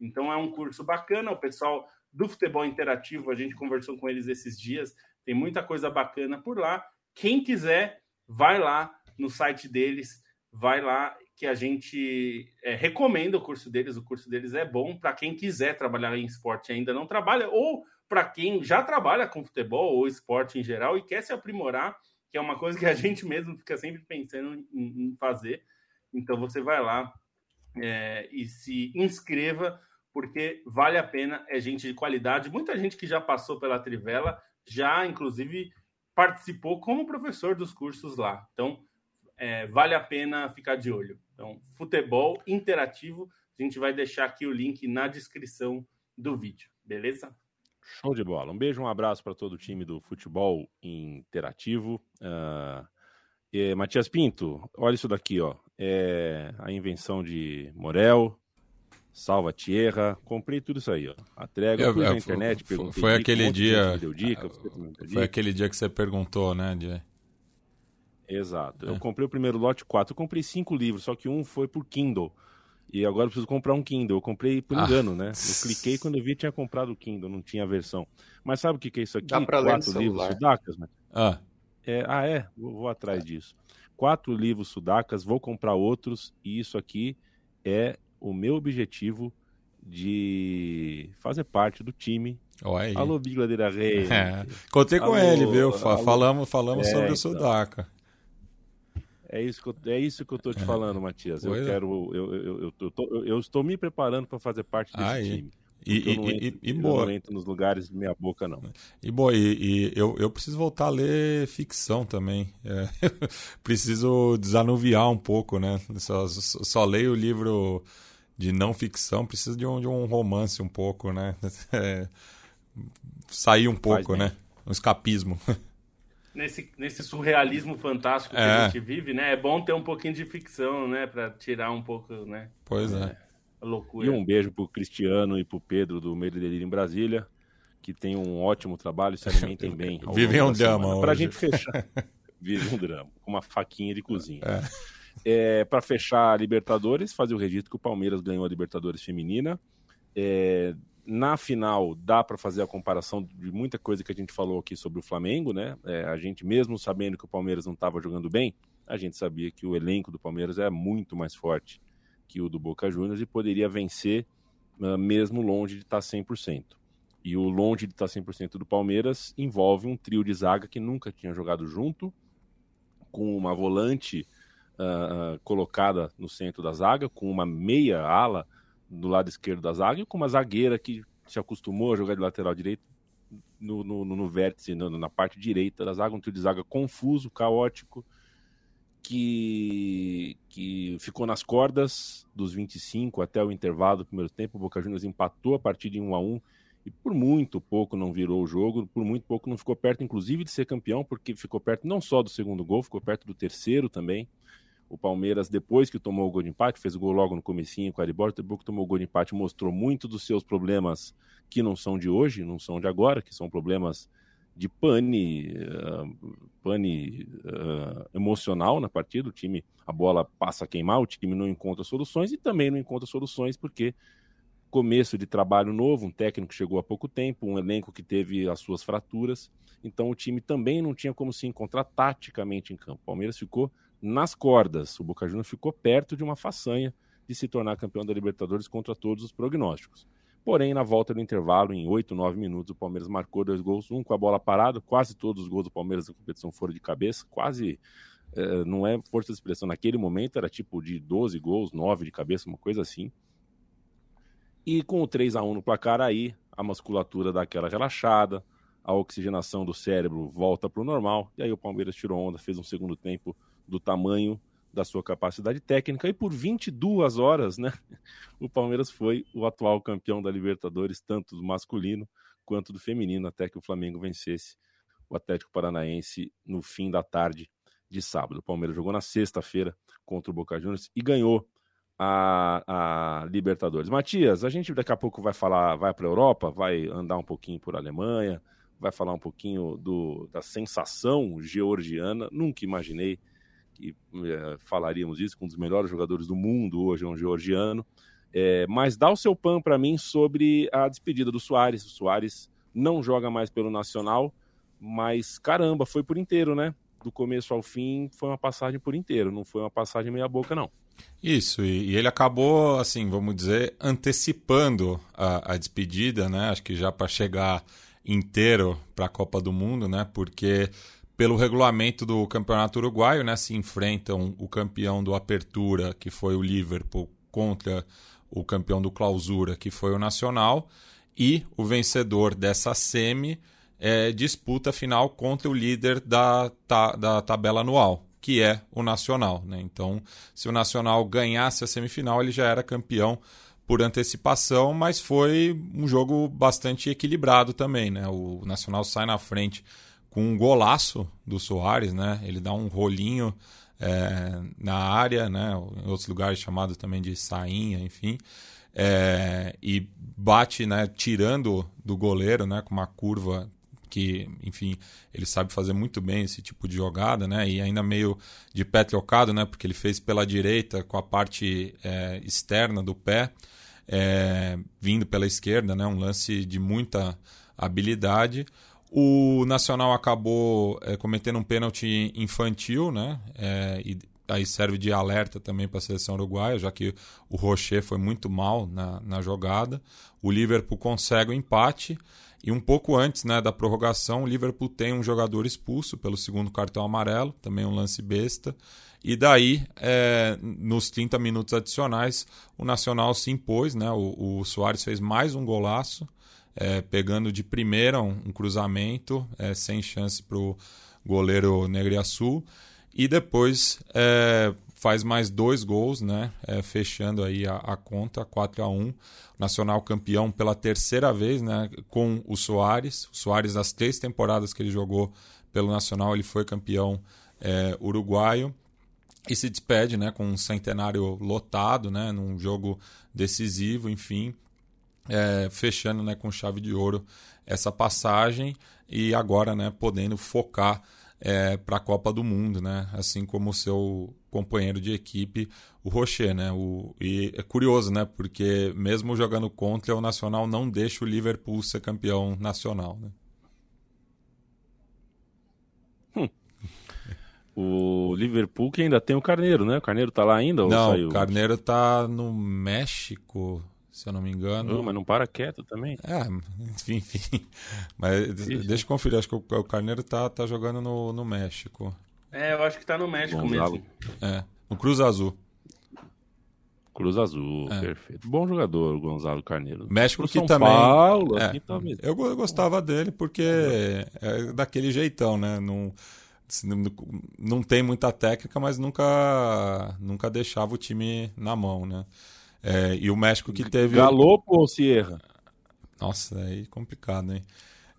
Então é um curso bacana, o pessoal do futebol interativo, a gente conversou com eles esses dias, tem muita coisa bacana por lá. Quem quiser, vai lá no site deles, vai lá que a gente é, recomenda o curso deles. O curso deles é bom para quem quiser trabalhar em esporte e ainda não trabalha, ou para quem já trabalha com futebol ou esporte em geral e quer se aprimorar, que é uma coisa que a gente mesmo fica sempre pensando em, em fazer. Então você vai lá é, e se inscreva porque vale a pena, é gente de qualidade. Muita gente que já passou pela Trivela, já inclusive participou como professor dos cursos lá. Então, é, vale a pena ficar de olho. Então, futebol interativo, a gente vai deixar aqui o link na descrição do vídeo, beleza? Show de bola. Um beijo, um abraço para todo o time do futebol interativo. Uh, e, Matias Pinto, olha isso daqui, ó. É a invenção de Morel, Salva Tierra, comprei tudo isso aí, ó. A trégua, eu, na internet, foi, foi aquele dia, dica, foi aquele dia que você perguntou, né, de... Exato. É. Eu comprei o primeiro lote 4, eu comprei cinco livros, só que um foi por Kindle. E agora eu preciso comprar um Kindle. Eu comprei por ah. engano, né? Eu cliquei quando eu vi tinha comprado o Kindle, não tinha a versão. Mas sabe o que, que é isso aqui? Dá pra Quatro ler livros sudacas, né? Ah. É, ah, é? Vou, vou atrás disso. Quatro livros sudacas, vou comprar outros, e isso aqui é o meu objetivo de fazer parte do time. Oi. Alô, Bigladeira Rei. É. Contei com alô, ele, viu? Alô. Falamos, falamos é, sobre o então. Sudaca. É isso que eu, é isso que eu tô te é. falando, Matias. Eu quero. Eu, eu, eu, eu, tô, eu, estou me preparando para fazer parte desse Aí. time. E, e, entro, e, e boa. Eu não entro nos lugares de minha boca, não. E boa, e, e eu, eu preciso voltar a ler ficção também. É, preciso desanuviar um pouco, né? Só, só, só, leio o livro de não ficção, preciso de um, de um romance um pouco, né? É, sair um pouco, né? Um escapismo. nesse, nesse surrealismo fantástico que é. a gente vive, né? É bom ter um pouquinho de ficção, né? Para tirar um pouco, né? Pois é. Loucura. E um beijo pro Cristiano e pro Pedro do Meio Delírio em Brasília, que tem um ótimo trabalho se alimentem bem. Vivem um drama Para a gente fechar. Vive um drama, com uma faquinha de cozinha. É. É, para fechar a Libertadores, fazer o registro que o Palmeiras ganhou a Libertadores feminina. É, na final, dá para fazer a comparação de muita coisa que a gente falou aqui sobre o Flamengo, né? É, a gente, mesmo sabendo que o Palmeiras não estava jogando bem, a gente sabia que o elenco do Palmeiras é muito mais forte que o do Boca Juniors e poderia vencer uh, mesmo longe de estar tá 100%. E o longe de estar tá 100% do Palmeiras envolve um trio de zaga que nunca tinha jogado junto, com uma volante uh, colocada no centro da zaga, com uma meia ala do lado esquerdo da zaga e com uma zagueira que se acostumou a jogar de lateral direito no, no, no vértice, no, na parte direita da zaga, um trio de zaga confuso, caótico, que, que ficou nas cordas dos 25 até o intervalo do primeiro tempo. O Boca Juniors empatou a partida em 1 a 1 e por muito pouco não virou o jogo, por muito pouco não ficou perto, inclusive, de ser campeão, porque ficou perto não só do segundo gol, ficou perto do terceiro também. O Palmeiras, depois que tomou o gol de empate, fez o gol logo no comecinho com a Aribor, depois que tomou o gol de empate, mostrou muito dos seus problemas que não são de hoje, não são de agora, que são problemas de pane, uh, pane uh, emocional na partida. O time, a bola passa a queimar, o time não encontra soluções e também não encontra soluções porque começo de trabalho novo, um técnico chegou há pouco tempo, um elenco que teve as suas fraturas, então o time também não tinha como se encontrar taticamente em campo. O Palmeiras ficou nas cordas. O Boca Juniors ficou perto de uma façanha de se tornar campeão da Libertadores contra todos os prognósticos. Porém, na volta do intervalo, em 8, 9 minutos, o Palmeiras marcou dois gols, um com a bola parada, quase todos os gols do Palmeiras na competição foram de cabeça, quase é, não é força de expressão. Naquele momento era tipo de 12 gols, 9 de cabeça, uma coisa assim. E com o 3 a 1 no placar aí, a musculatura dá aquela relaxada, a oxigenação do cérebro volta para o normal, e aí o Palmeiras tirou onda, fez um segundo tempo do tamanho da sua capacidade técnica e por 22 horas, né, o Palmeiras foi o atual campeão da Libertadores, tanto do masculino quanto do feminino, até que o Flamengo vencesse o Atlético Paranaense no fim da tarde de sábado. O Palmeiras jogou na sexta-feira contra o Boca Juniors e ganhou a, a, Libertadores. Matias, a gente daqui a pouco vai falar, vai para a Europa, vai andar um pouquinho por Alemanha, vai falar um pouquinho do, da sensação georgiana. Nunca imaginei que é, falaríamos isso, com um dos melhores jogadores do mundo hoje, é um georgiano. É, mas dá o seu pan para mim sobre a despedida do Soares. O Soares não joga mais pelo Nacional, mas caramba, foi por inteiro, né? Do começo ao fim foi uma passagem por inteiro, não foi uma passagem meia boca, não. Isso, e, e ele acabou, assim, vamos dizer, antecipando a, a despedida, né? Acho que já para chegar inteiro para a Copa do Mundo, né? Porque pelo regulamento do Campeonato Uruguaio, né, se enfrentam o campeão do Apertura, que foi o Liverpool, contra o campeão do Clausura, que foi o Nacional, e o vencedor dessa semi é, disputa final contra o líder da, ta, da tabela anual, que é o Nacional. Né? Então, se o Nacional ganhasse a semifinal, ele já era campeão por antecipação, mas foi um jogo bastante equilibrado também. Né? O Nacional sai na frente com um golaço do Soares, né? ele dá um rolinho é, na área, né? em outros lugares chamado também de sainha, enfim. É, e bate, né, tirando do goleiro, né, com uma curva que, enfim, ele sabe fazer muito bem esse tipo de jogada, né? E ainda meio de pé trocado, né? Porque ele fez pela direita com a parte é, externa do pé, é, vindo pela esquerda, né? Um lance de muita habilidade. O Nacional acabou é, cometendo um pênalti infantil, né? É, e aí serve de alerta também para a seleção uruguaia, já que o Rocher foi muito mal na, na jogada. O Liverpool consegue o empate. E um pouco antes né, da prorrogação, o Liverpool tem um jogador expulso pelo segundo cartão amarelo, também um lance besta. E daí, é, nos 30 minutos adicionais, o Nacional se impôs. Né, o, o Soares fez mais um golaço, é, pegando de primeira um, um cruzamento, é, sem chance para o goleiro Negriaçu. E depois é, faz mais dois gols, né? É, fechando aí a, a, conta, 4 a 1 Nacional campeão pela terceira vez, né? Com o Soares. O Soares, nas três temporadas que ele jogou pelo Nacional, ele foi campeão é, uruguaio. E se despede, né? Com um centenário lotado, né? Num jogo decisivo, enfim. É, fechando né, com chave de ouro essa passagem e agora né, podendo focar é, para a Copa do Mundo, né? Assim como o seu companheiro de equipe, o Rocher, né? O, e é curioso, né? Porque mesmo jogando contra, o Nacional não deixa o Liverpool ser campeão nacional, né? Hum. O Liverpool que ainda tem o Carneiro, né? O Carneiro tá lá ainda? Não, o Carneiro tá no México se eu não me engano. Não, mas não para quieto também. É, enfim, enfim. Mas Isso. deixa eu conferir, acho que o, Carneiro tá, tá jogando no, no México. É, eu acho que tá no México Gonzalo. mesmo. É, no Cruz Azul. Cruz Azul, é. perfeito. Bom jogador, o Gonzalo Carneiro. México Pro que São também. Paulo, é, tá eu, eu gostava dele porque é daquele jeitão, né? Não, não tem muita técnica, mas nunca, nunca deixava o time na mão, né? É, e o México que teve. Galopo ou Sierra? Nossa, aí é complicado, hein?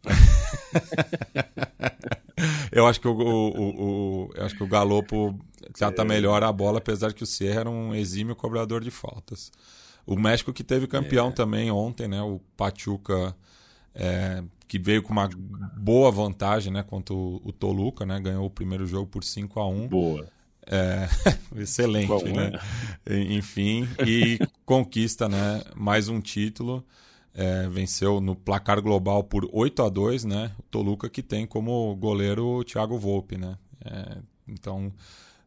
eu acho que o, o, o, eu acho que o Galopo trata melhor a bola, apesar que o Sierra era um exímio cobrador de faltas. O México que teve campeão é. também ontem, né? O Pachuca, é, que veio com uma boa vantagem né, contra o, o Toluca, né? Ganhou o primeiro jogo por 5 a 1 Boa. É, excelente, Bom, né? né? Enfim, e conquista né, mais um título. É, venceu no placar global por 8 a 2 né? O Toluca que tem como goleiro o Thiago Volpe, né? É, então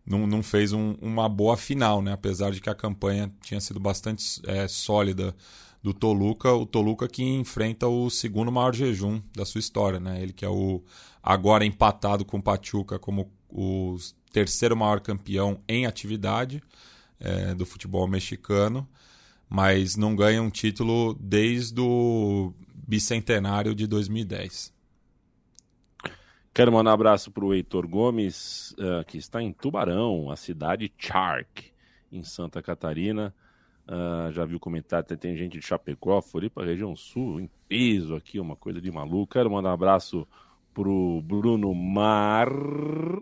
não, não fez um, uma boa final, né? Apesar de que a campanha tinha sido bastante é, sólida do Toluca, o Toluca que enfrenta o segundo maior jejum da sua história, né? Ele que é o agora empatado com o Pachuca como os terceiro maior campeão em atividade é, do futebol mexicano, mas não ganha um título desde o bicentenário de 2010. Quero mandar um abraço para o Heitor Gomes, uh, que está em Tubarão, a cidade Chark, em Santa Catarina. Uh, já viu comentário, tem gente de Chapecó, Floripa, região sul, em peso aqui, uma coisa de maluco. Quero mandar um abraço para o Bruno Marlon,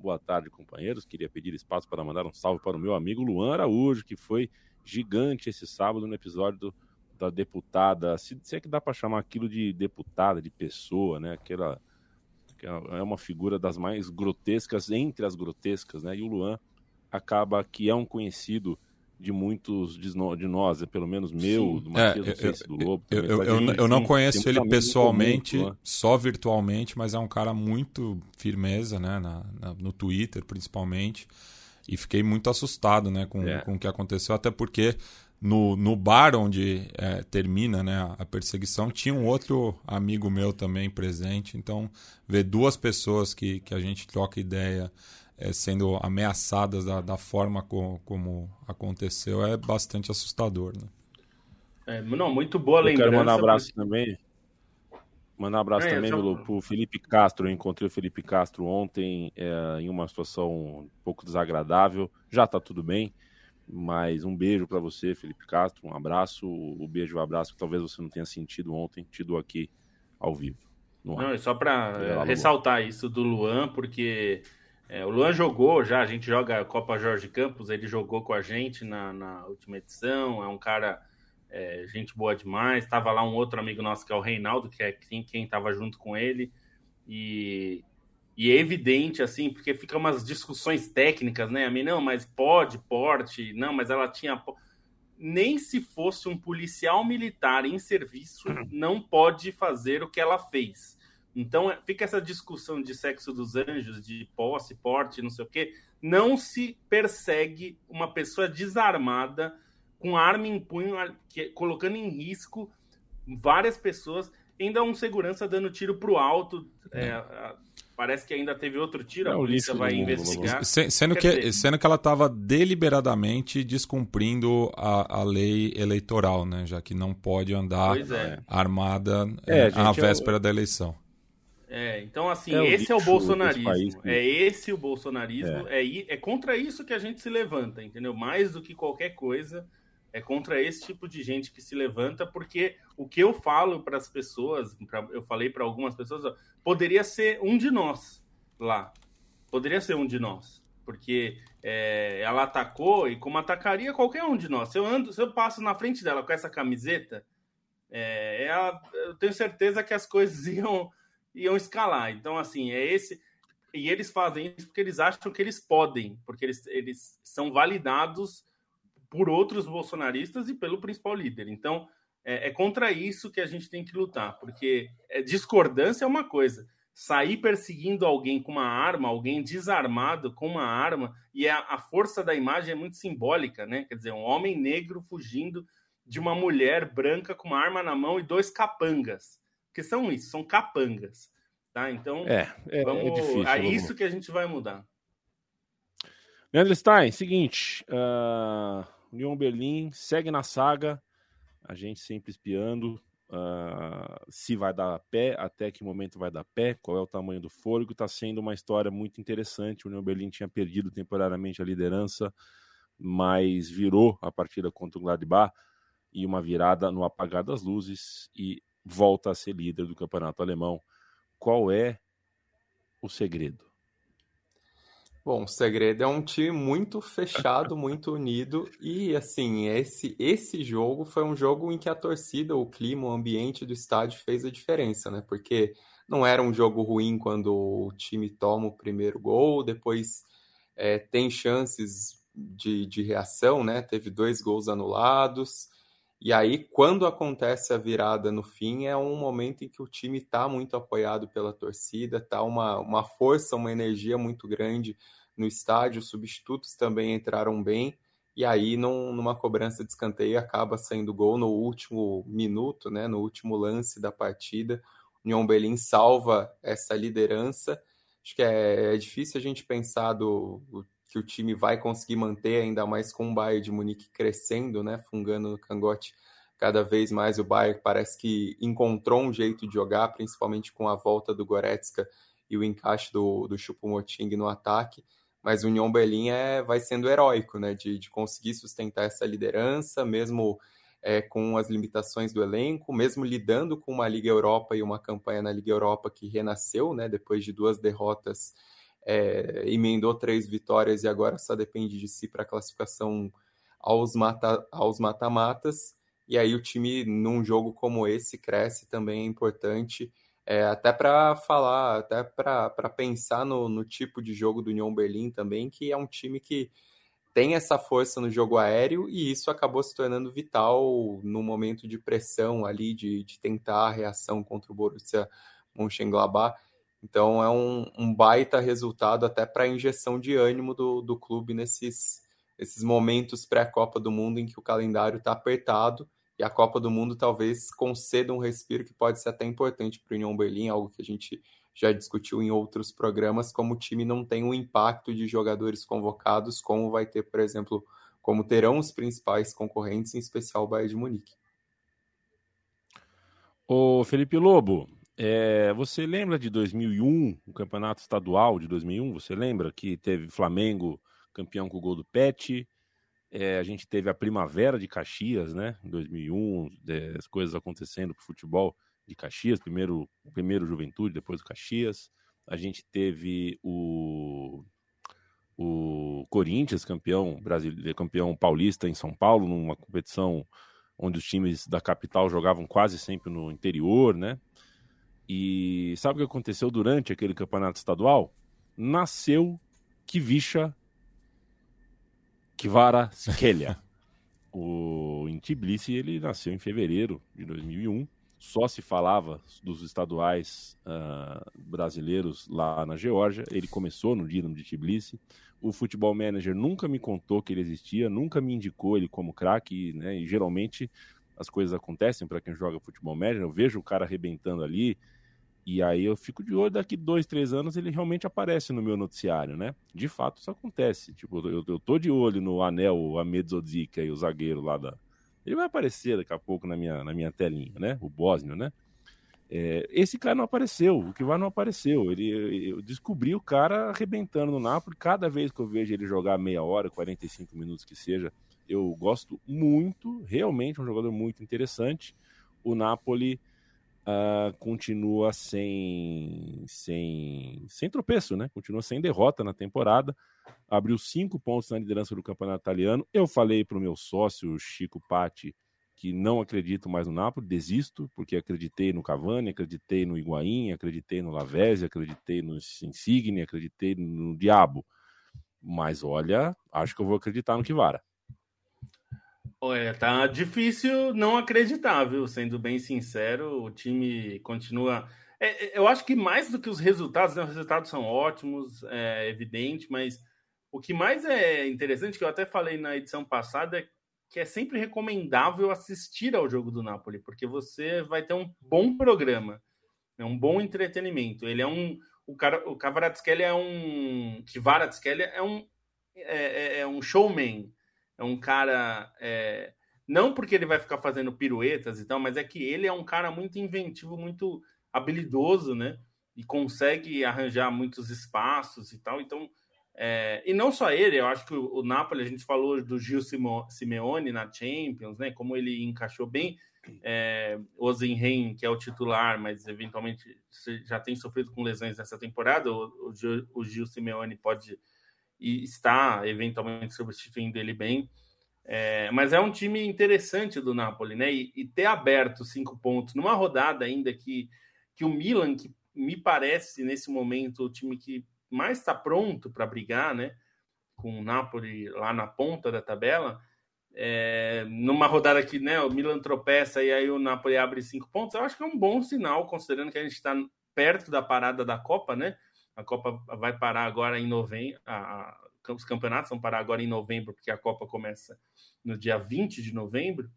Boa tarde, companheiros. Queria pedir espaço para mandar um salve para o meu amigo Luan Araújo, que foi gigante esse sábado no episódio do, da deputada. Se, se é que dá para chamar aquilo de deputada, de pessoa, né? Aquela que é, é uma figura das mais grotescas entre as grotescas, né? E o Luan acaba que é um conhecido de muitos de nós, é pelo menos meu, do Matias, é, não sei se do Lobo. Eu, eu, eu, eu não conheço ele pessoalmente, muito, né? só virtualmente, mas é um cara muito firmeza, né, na, na, no Twitter principalmente, e fiquei muito assustado, né, com, é. com o que aconteceu, até porque no, no bar onde é, termina né, a perseguição, tinha um outro amigo meu também presente, então ver duas pessoas que, que a gente troca ideia é, sendo ameaçadas da, da forma co, como aconteceu é bastante assustador. Né? É, não, muito boa lembrança. Eu quero mandar um abraço também. Mandar um abraço é, também só... pro Felipe Castro. Eu encontrei o Felipe Castro ontem é, em uma situação um pouco desagradável. Já tá tudo bem. Mas um beijo para você, Felipe Castro. Um abraço. O beijo e o abraço que talvez você não tenha sentido ontem, tido aqui ao vivo. Não, é só para ressaltar isso do Luan, porque é, o Luan jogou já, a gente joga a Copa Jorge Campos, ele jogou com a gente na, na última edição, é um cara, é, gente boa demais. Estava lá um outro amigo nosso que é o Reinaldo, que é quem estava junto com ele, e, e é evidente, assim, porque fica umas discussões técnicas, né? A mim, não, mas pode, porte, não, mas ela tinha nem se fosse um policial militar em serviço, uhum. não pode fazer o que ela fez. Então é, fica essa discussão de sexo dos anjos, de posse, porte, não sei o quê. Não se persegue uma pessoa desarmada com arma em punho, colocando em risco várias pessoas. Ainda um segurança dando tiro para o alto. É, Parece que ainda teve outro tiro, é a polícia vai investigar. Sendo que, sendo que ela estava deliberadamente descumprindo a, a lei eleitoral, né? Já que não pode andar é. armada é, é à véspera é o... da eleição. É, então assim, é esse é o bolsonarismo. País, né? É esse o bolsonarismo. É. é. É, contra isso que a gente se levanta, entendeu? Mais do que qualquer coisa, é contra esse tipo de gente que se levanta, porque o que eu falo para as pessoas, pra, eu falei para algumas pessoas, ó, poderia ser um de nós lá. Poderia ser um de nós. Porque é, ela atacou e como atacaria qualquer um de nós. Se eu, ando, se eu passo na frente dela com essa camiseta, é, ela, eu tenho certeza que as coisas iam, iam escalar. Então, assim, é esse. E eles fazem isso porque eles acham que eles podem, porque eles, eles são validados por outros bolsonaristas e pelo principal líder. Então, é, é, contra isso que a gente tem que lutar, porque é, discordância é uma coisa. Sair perseguindo alguém com uma arma, alguém desarmado com uma arma, e a, a força da imagem é muito simbólica, né? Quer dizer, um homem negro fugindo de uma mulher branca com uma arma na mão e dois capangas. Que são isso, são capangas. Tá? Então, é, é, é vamos, é difícil. É isso que a gente vai mudar. Leandro Stein, seguinte. Uh, União Berlim segue na saga a gente sempre espiando uh, se vai dar pé, até que momento vai dar pé, qual é o tamanho do fôlego. Está sendo uma história muito interessante. O União Berlim tinha perdido temporariamente a liderança, mas virou a partida contra o Gladbach e uma virada no apagar das luzes e volta a ser líder do campeonato alemão. Qual é o segredo? Bom, o segredo é um time muito fechado, muito unido e assim, esse esse jogo foi um jogo em que a torcida, o clima, o ambiente do estádio fez a diferença, né? Porque não era um jogo ruim quando o time toma o primeiro gol, depois é, tem chances de, de reação, né? Teve dois gols anulados. E aí, quando acontece a virada no fim, é um momento em que o time está muito apoiado pela torcida, tá uma, uma força, uma energia muito grande no estádio, os substitutos também entraram bem, e aí num, numa cobrança de escanteio acaba saindo gol no último minuto, né, no último lance da partida. O União Berlim salva essa liderança. Acho que é, é difícil a gente pensar do, que o time vai conseguir manter, ainda mais com o Bayern de Munique crescendo, né, fungando no cangote cada vez mais. O Bayern parece que encontrou um jeito de jogar, principalmente com a volta do Goretzka e o encaixe do, do Choupo-Moting no ataque mas o União Berlim é, vai sendo heróico, né, de, de conseguir sustentar essa liderança, mesmo é, com as limitações do elenco, mesmo lidando com uma Liga Europa e uma campanha na Liga Europa que renasceu, né, depois de duas derrotas, é, emendou três vitórias e agora só depende de si para a classificação aos mata, aos mata-matas. E aí o time num jogo como esse cresce também é importante é, até para falar, até para pensar no, no, tipo de jogo do União Berlim também, que é um time que tem essa força no jogo aéreo e isso acabou se tornando vital no momento de pressão ali, de, de tentar a reação contra o Borussia Mönchengladbach. Então é um, um baita resultado até para a injeção de ânimo do, do clube nesses, nesses momentos pré-Copa do Mundo em que o calendário está apertado e a Copa do Mundo talvez conceda um respiro que pode ser até importante para o União Berlim, algo que a gente já discutiu em outros programas, como o time não tem um impacto de jogadores convocados, como vai ter, por exemplo, como terão os principais concorrentes, em especial o Bayern de Munique. Ô Felipe Lobo, é, você lembra de 2001, o campeonato estadual de 2001? Você lembra que teve Flamengo campeão com o gol do Pet? É, a gente teve a primavera de Caxias, né? Em 2001, é, as coisas acontecendo com o futebol de Caxias, primeiro, primeiro Juventude, depois o Caxias. A gente teve o, o Corinthians, campeão brasileiro, campeão paulista em São Paulo, numa competição onde os times da capital jogavam quase sempre no interior, né? E sabe o que aconteceu durante aquele campeonato estadual? Nasceu Kivisha Kvara Skelia. o em Tbilisi ele nasceu em fevereiro de 2001. Só se falava dos estaduais uh, brasileiros lá na Geórgia. Ele começou no Dinamo de Tbilisi. O futebol manager nunca me contou que ele existia, nunca me indicou ele como craque, né? E geralmente as coisas acontecem para quem joga futebol manager. Eu vejo o cara arrebentando ali, e aí eu fico de olho, daqui dois, três anos ele realmente aparece no meu noticiário, né? De fato isso acontece. Tipo, eu, eu tô de olho no Anel, o Amedzodzic aí, o zagueiro lá da. Ele vai aparecer daqui a pouco na minha, na minha telinha, né? O Bósnio, né? É, esse cara não apareceu, o que vai não apareceu. Ele, eu descobri o cara arrebentando no Napoli. Cada vez que eu vejo ele jogar meia hora, 45 minutos que seja, eu gosto muito, realmente um jogador muito interessante. O Napoli uh, continua sem, sem, sem tropeço, né? Continua sem derrota na temporada. Abriu cinco pontos na liderança do campeonato italiano. Eu falei para o meu sócio, Chico Patti, que não acredito mais no Napoli, desisto, porque acreditei no Cavani, acreditei no Higuaín, acreditei no Lavezzi, acreditei no Insigne, acreditei no Diabo. Mas olha, acho que eu vou acreditar no Kivara. Olha, tá difícil não acreditar, viu? Sendo bem sincero, o time continua. É, é, eu acho que mais do que os resultados, né? os resultados são ótimos, é evidente, mas o que mais é interessante, que eu até falei na edição passada, é que é sempre recomendável assistir ao jogo do Napoli, porque você vai ter um bom programa, é um bom entretenimento. Ele é um. O, cara, o Kvaratskhelia é um. Kvaratskhelia é um. É, é, é um showman é um cara. É, não porque ele vai ficar fazendo piruetas e tal, mas é que ele é um cara muito inventivo, muito habilidoso, né? E consegue arranjar muitos espaços e tal. Então, é, e não só ele, eu acho que o, o Napoli, a gente falou do Gil Simeone na Champions, né? Como ele encaixou bem. É, o Zenhen, que é o titular, mas eventualmente já tem sofrido com lesões nessa temporada, o, o, o Gil Simeone pode e está eventualmente substituindo ele bem. É, mas é um time interessante do Napoli, né? E, e, ter aberto cinco pontos numa rodada ainda que, que o Milan, que me parece nesse momento o time que mais está pronto para brigar, né? Com o Napoli lá na ponta da tabela, é, numa rodada que né, o Milan tropeça e aí o Napoli abre cinco pontos, eu acho que é um bom sinal, considerando que a gente está perto da parada da Copa, né? A Copa vai parar agora em novembro. A, a, os campeonatos vão parar agora em novembro, porque a Copa começa no dia 20 de novembro.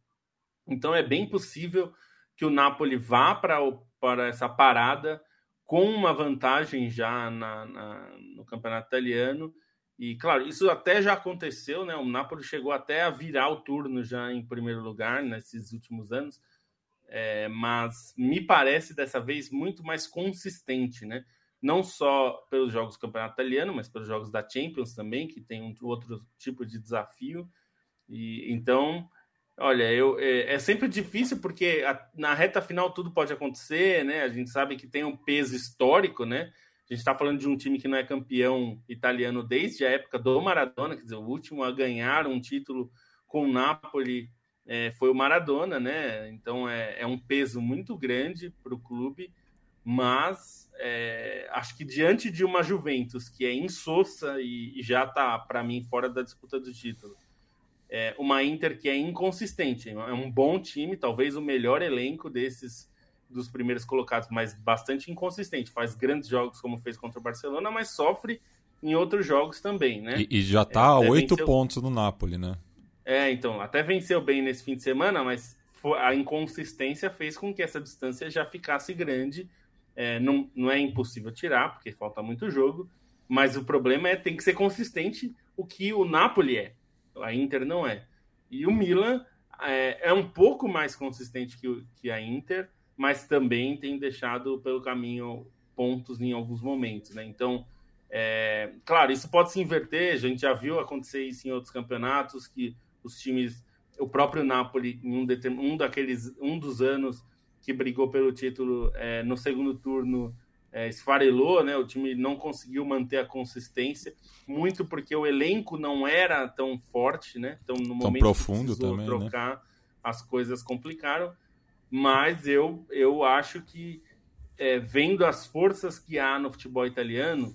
Então é bem possível que o Napoli vá para, essa parada com uma vantagem já na, na, no campeonato italiano. E claro, isso até já aconteceu, né? O Napoli chegou até a virar o turno já em primeiro lugar nesses últimos anos, é, mas me parece dessa vez muito mais consistente, né? Não só pelos jogos do Campeonato Italiano, mas pelos jogos da Champions também, que tem um outro tipo de desafio. E então, olha, eu é, é sempre difícil porque a, na reta final tudo pode acontecer, né? A gente sabe que tem um peso histórico, né? A gente está falando de um time que não é campeão italiano desde a época do Maradona, quer dizer, o último a ganhar um título com o Napoli é, foi o Maradona, né? Então é, é um peso muito grande para o clube mas é, acho que diante de uma Juventus que é insossa e, e já está, para mim, fora da disputa do título, é, uma Inter que é inconsistente, é um bom time, talvez o melhor elenco desses dos primeiros colocados, mas bastante inconsistente. Faz grandes jogos como fez contra o Barcelona, mas sofre em outros jogos também, né? E, e já está a oito venceu... pontos no Napoli, né? É, então, até venceu bem nesse fim de semana, mas a inconsistência fez com que essa distância já ficasse grande é, não, não é impossível tirar, porque falta muito jogo, mas o problema é tem que ser consistente o que o Napoli é, a Inter não é. E o Milan é, é um pouco mais consistente que, que a Inter, mas também tem deixado pelo caminho pontos em alguns momentos, né? Então, é, claro, isso pode se inverter, a gente já viu acontecer isso em outros campeonatos, que os times, o próprio Napoli, em um, um daqueles, um dos anos que brigou pelo título é, no segundo turno, é, esfarelou, né? O time não conseguiu manter a consistência, muito porque o elenco não era tão forte, né? Então, no tão momento profundo que também, trocar, né? as coisas complicaram. Mas eu, eu acho que, é, vendo as forças que há no futebol italiano,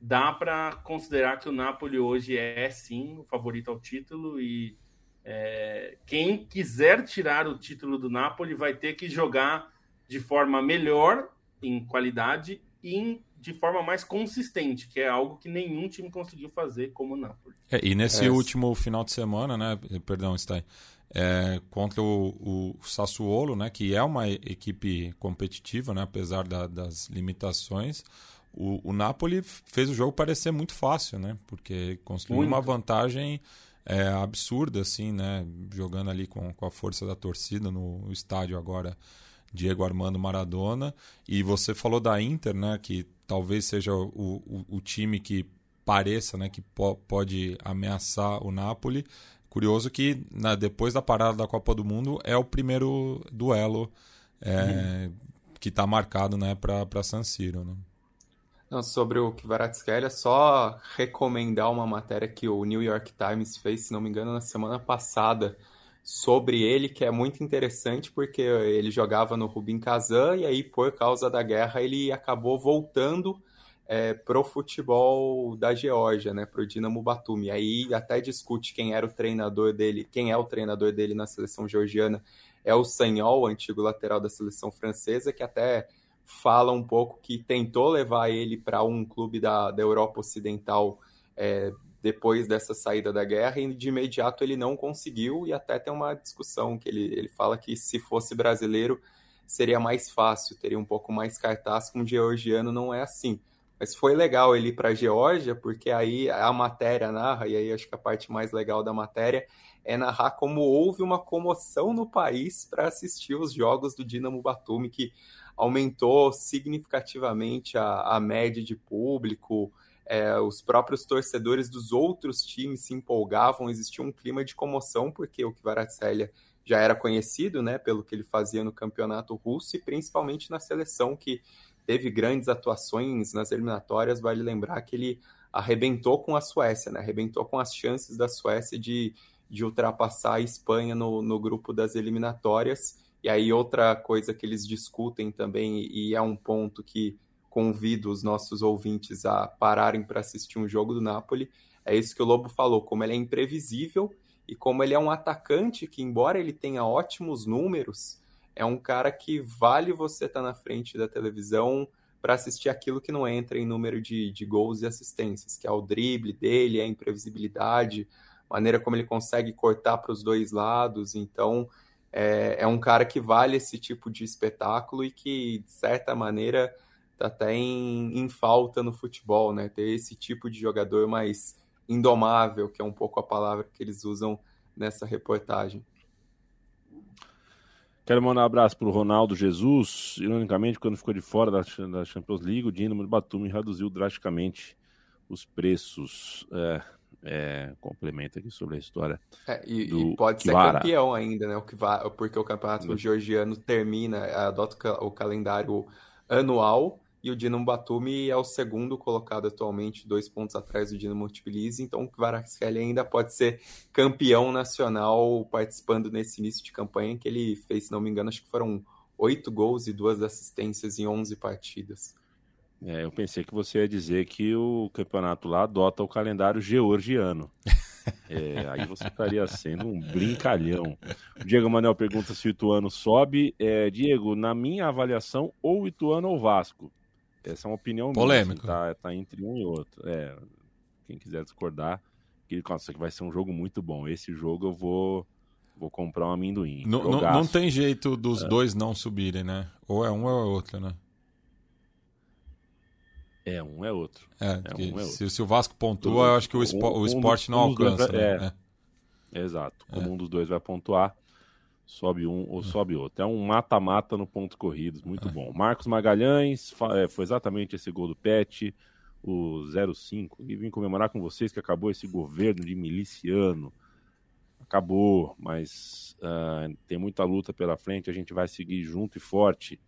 dá para considerar que o Napoli hoje é, sim, o favorito ao título e é, quem quiser tirar o título do Napoli vai ter que jogar de forma melhor em qualidade e de forma mais consistente, que é algo que nenhum time conseguiu fazer como o Napoli. É, e nesse É. último final de semana, né? Perdão, Stein. é, contra o, o Sassuolo, né? Que é uma equipe competitiva, né? Apesar da- das limitações. O, o Napoli fez o jogo parecer muito fácil, né? Porque construiu Muito. uma vantagem é, absurda, assim, né? Jogando ali com, com a força da torcida no estádio agora. Diego Armando Maradona. E você falou da Inter, né? Que talvez seja o, o, o time que pareça, né? Que po pode ameaçar o Napoli. Curioso que na, depois da parada da Copa do Mundo é o primeiro duelo é, que está marcado, né? Para San Siro, né? Não, sobre o Kvaratskhelia, só recomendar uma matéria que o New York Times fez, se não me engano, na semana passada, sobre ele, que é muito interessante, porque ele jogava no Rubin Kazan e aí, por causa da guerra, ele acabou voltando é, pro futebol da Geórgia, né, pro Dinamo Batumi. Aí até discute quem era o treinador dele, quem é o treinador dele na seleção georgiana, é o Sanhol, antigo lateral da seleção francesa, que até fala um pouco que tentou levar ele para um clube da, da Europa Ocidental é, depois dessa saída da guerra e de imediato ele não conseguiu e até tem uma discussão que ele, ele fala que se fosse brasileiro seria mais fácil, teria um pouco mais cartaz, com o georgiano não é assim. Mas foi legal ele ir para a Geórgia, porque aí a matéria narra, e aí acho que a parte mais legal da matéria é narrar como houve uma comoção no país para assistir os jogos do Dinamo Batumi, que aumentou significativamente a, a média de público, é, os próprios torcedores dos outros times se empolgavam, existia um clima de comoção, porque o Kvaratskhelia já era conhecido né, pelo que ele fazia no campeonato russo e principalmente na seleção, que teve grandes atuações nas eliminatórias. Vale lembrar que ele arrebentou com a Suécia, né, arrebentou com as chances da Suécia de, de ultrapassar a Espanha no, no grupo das eliminatórias. E aí, outra coisa que eles discutem também, e é um ponto que convido os nossos ouvintes a pararem para assistir um jogo do Napoli, é isso que o Lobo falou, como ele é imprevisível e como ele é um atacante que, embora ele tenha ótimos números, é um cara que vale você estar tá na frente da televisão para assistir aquilo que não entra em número de, de gols e assistências, que é o drible dele, é a imprevisibilidade, maneira como ele consegue cortar para os dois lados. Então, é, é, um cara que vale esse tipo de espetáculo e que, de certa maneira, está até em, em, falta no futebol, né? Ter esse tipo de jogador mais indomável, que é um pouco a palavra que eles usam nessa reportagem. Quero mandar um abraço para o Ronaldo Jesus. Ironicamente, quando ficou de fora da, da Champions League, o Dinamo de Batumi reduziu drasticamente os preços. É, é, complementa aqui sobre a história. É, e, e, pode Kivara. ser campeão ainda, né? O Kivara, porque o campeonato Uhum. georgiano termina, adota o calendário anual e o Dinamo Batumi é o segundo colocado atualmente, dois pontos atrás do Dinamo Tbilisi, então o Kvaratskhelia ainda pode ser campeão nacional participando nesse início de campanha que ele fez, se não me engano, acho que foram oito gols e duas assistências em 11 partidas. É, eu pensei que você ia dizer que o campeonato lá adota o calendário georgiano. É, aí você estaria sendo um brincalhão. O Diego Manel pergunta se o Ituano sobe. É, Diego, na minha avaliação, ou Ituano ou Vasco. Essa é uma opinião assim, tá, tá, entre um e outro. É, quem quiser discordar, que, nossa, que vai ser um jogo muito bom. Esse jogo eu vou, vou comprar um amendoim. Não, não, não tem jeito dos é. dois não subirem, né? Ou é um ou é outro, né? É, um é outro. É, é, um é se, se, o Vasco pontua, eu acho que o, espo, um, o esporte não alcança. Né? É. Exato. Como um dos dois vai pontuar, sobe um ou sobe outro. É um mata-mata no ponto corridos, muito bom. Marcos Magalhães, foi exatamente esse gol do Pet, o 05. E vim comemorar com vocês que acabou esse governo de miliciano acabou, mas uh, tem muita luta pela frente, a gente vai seguir junto e forte.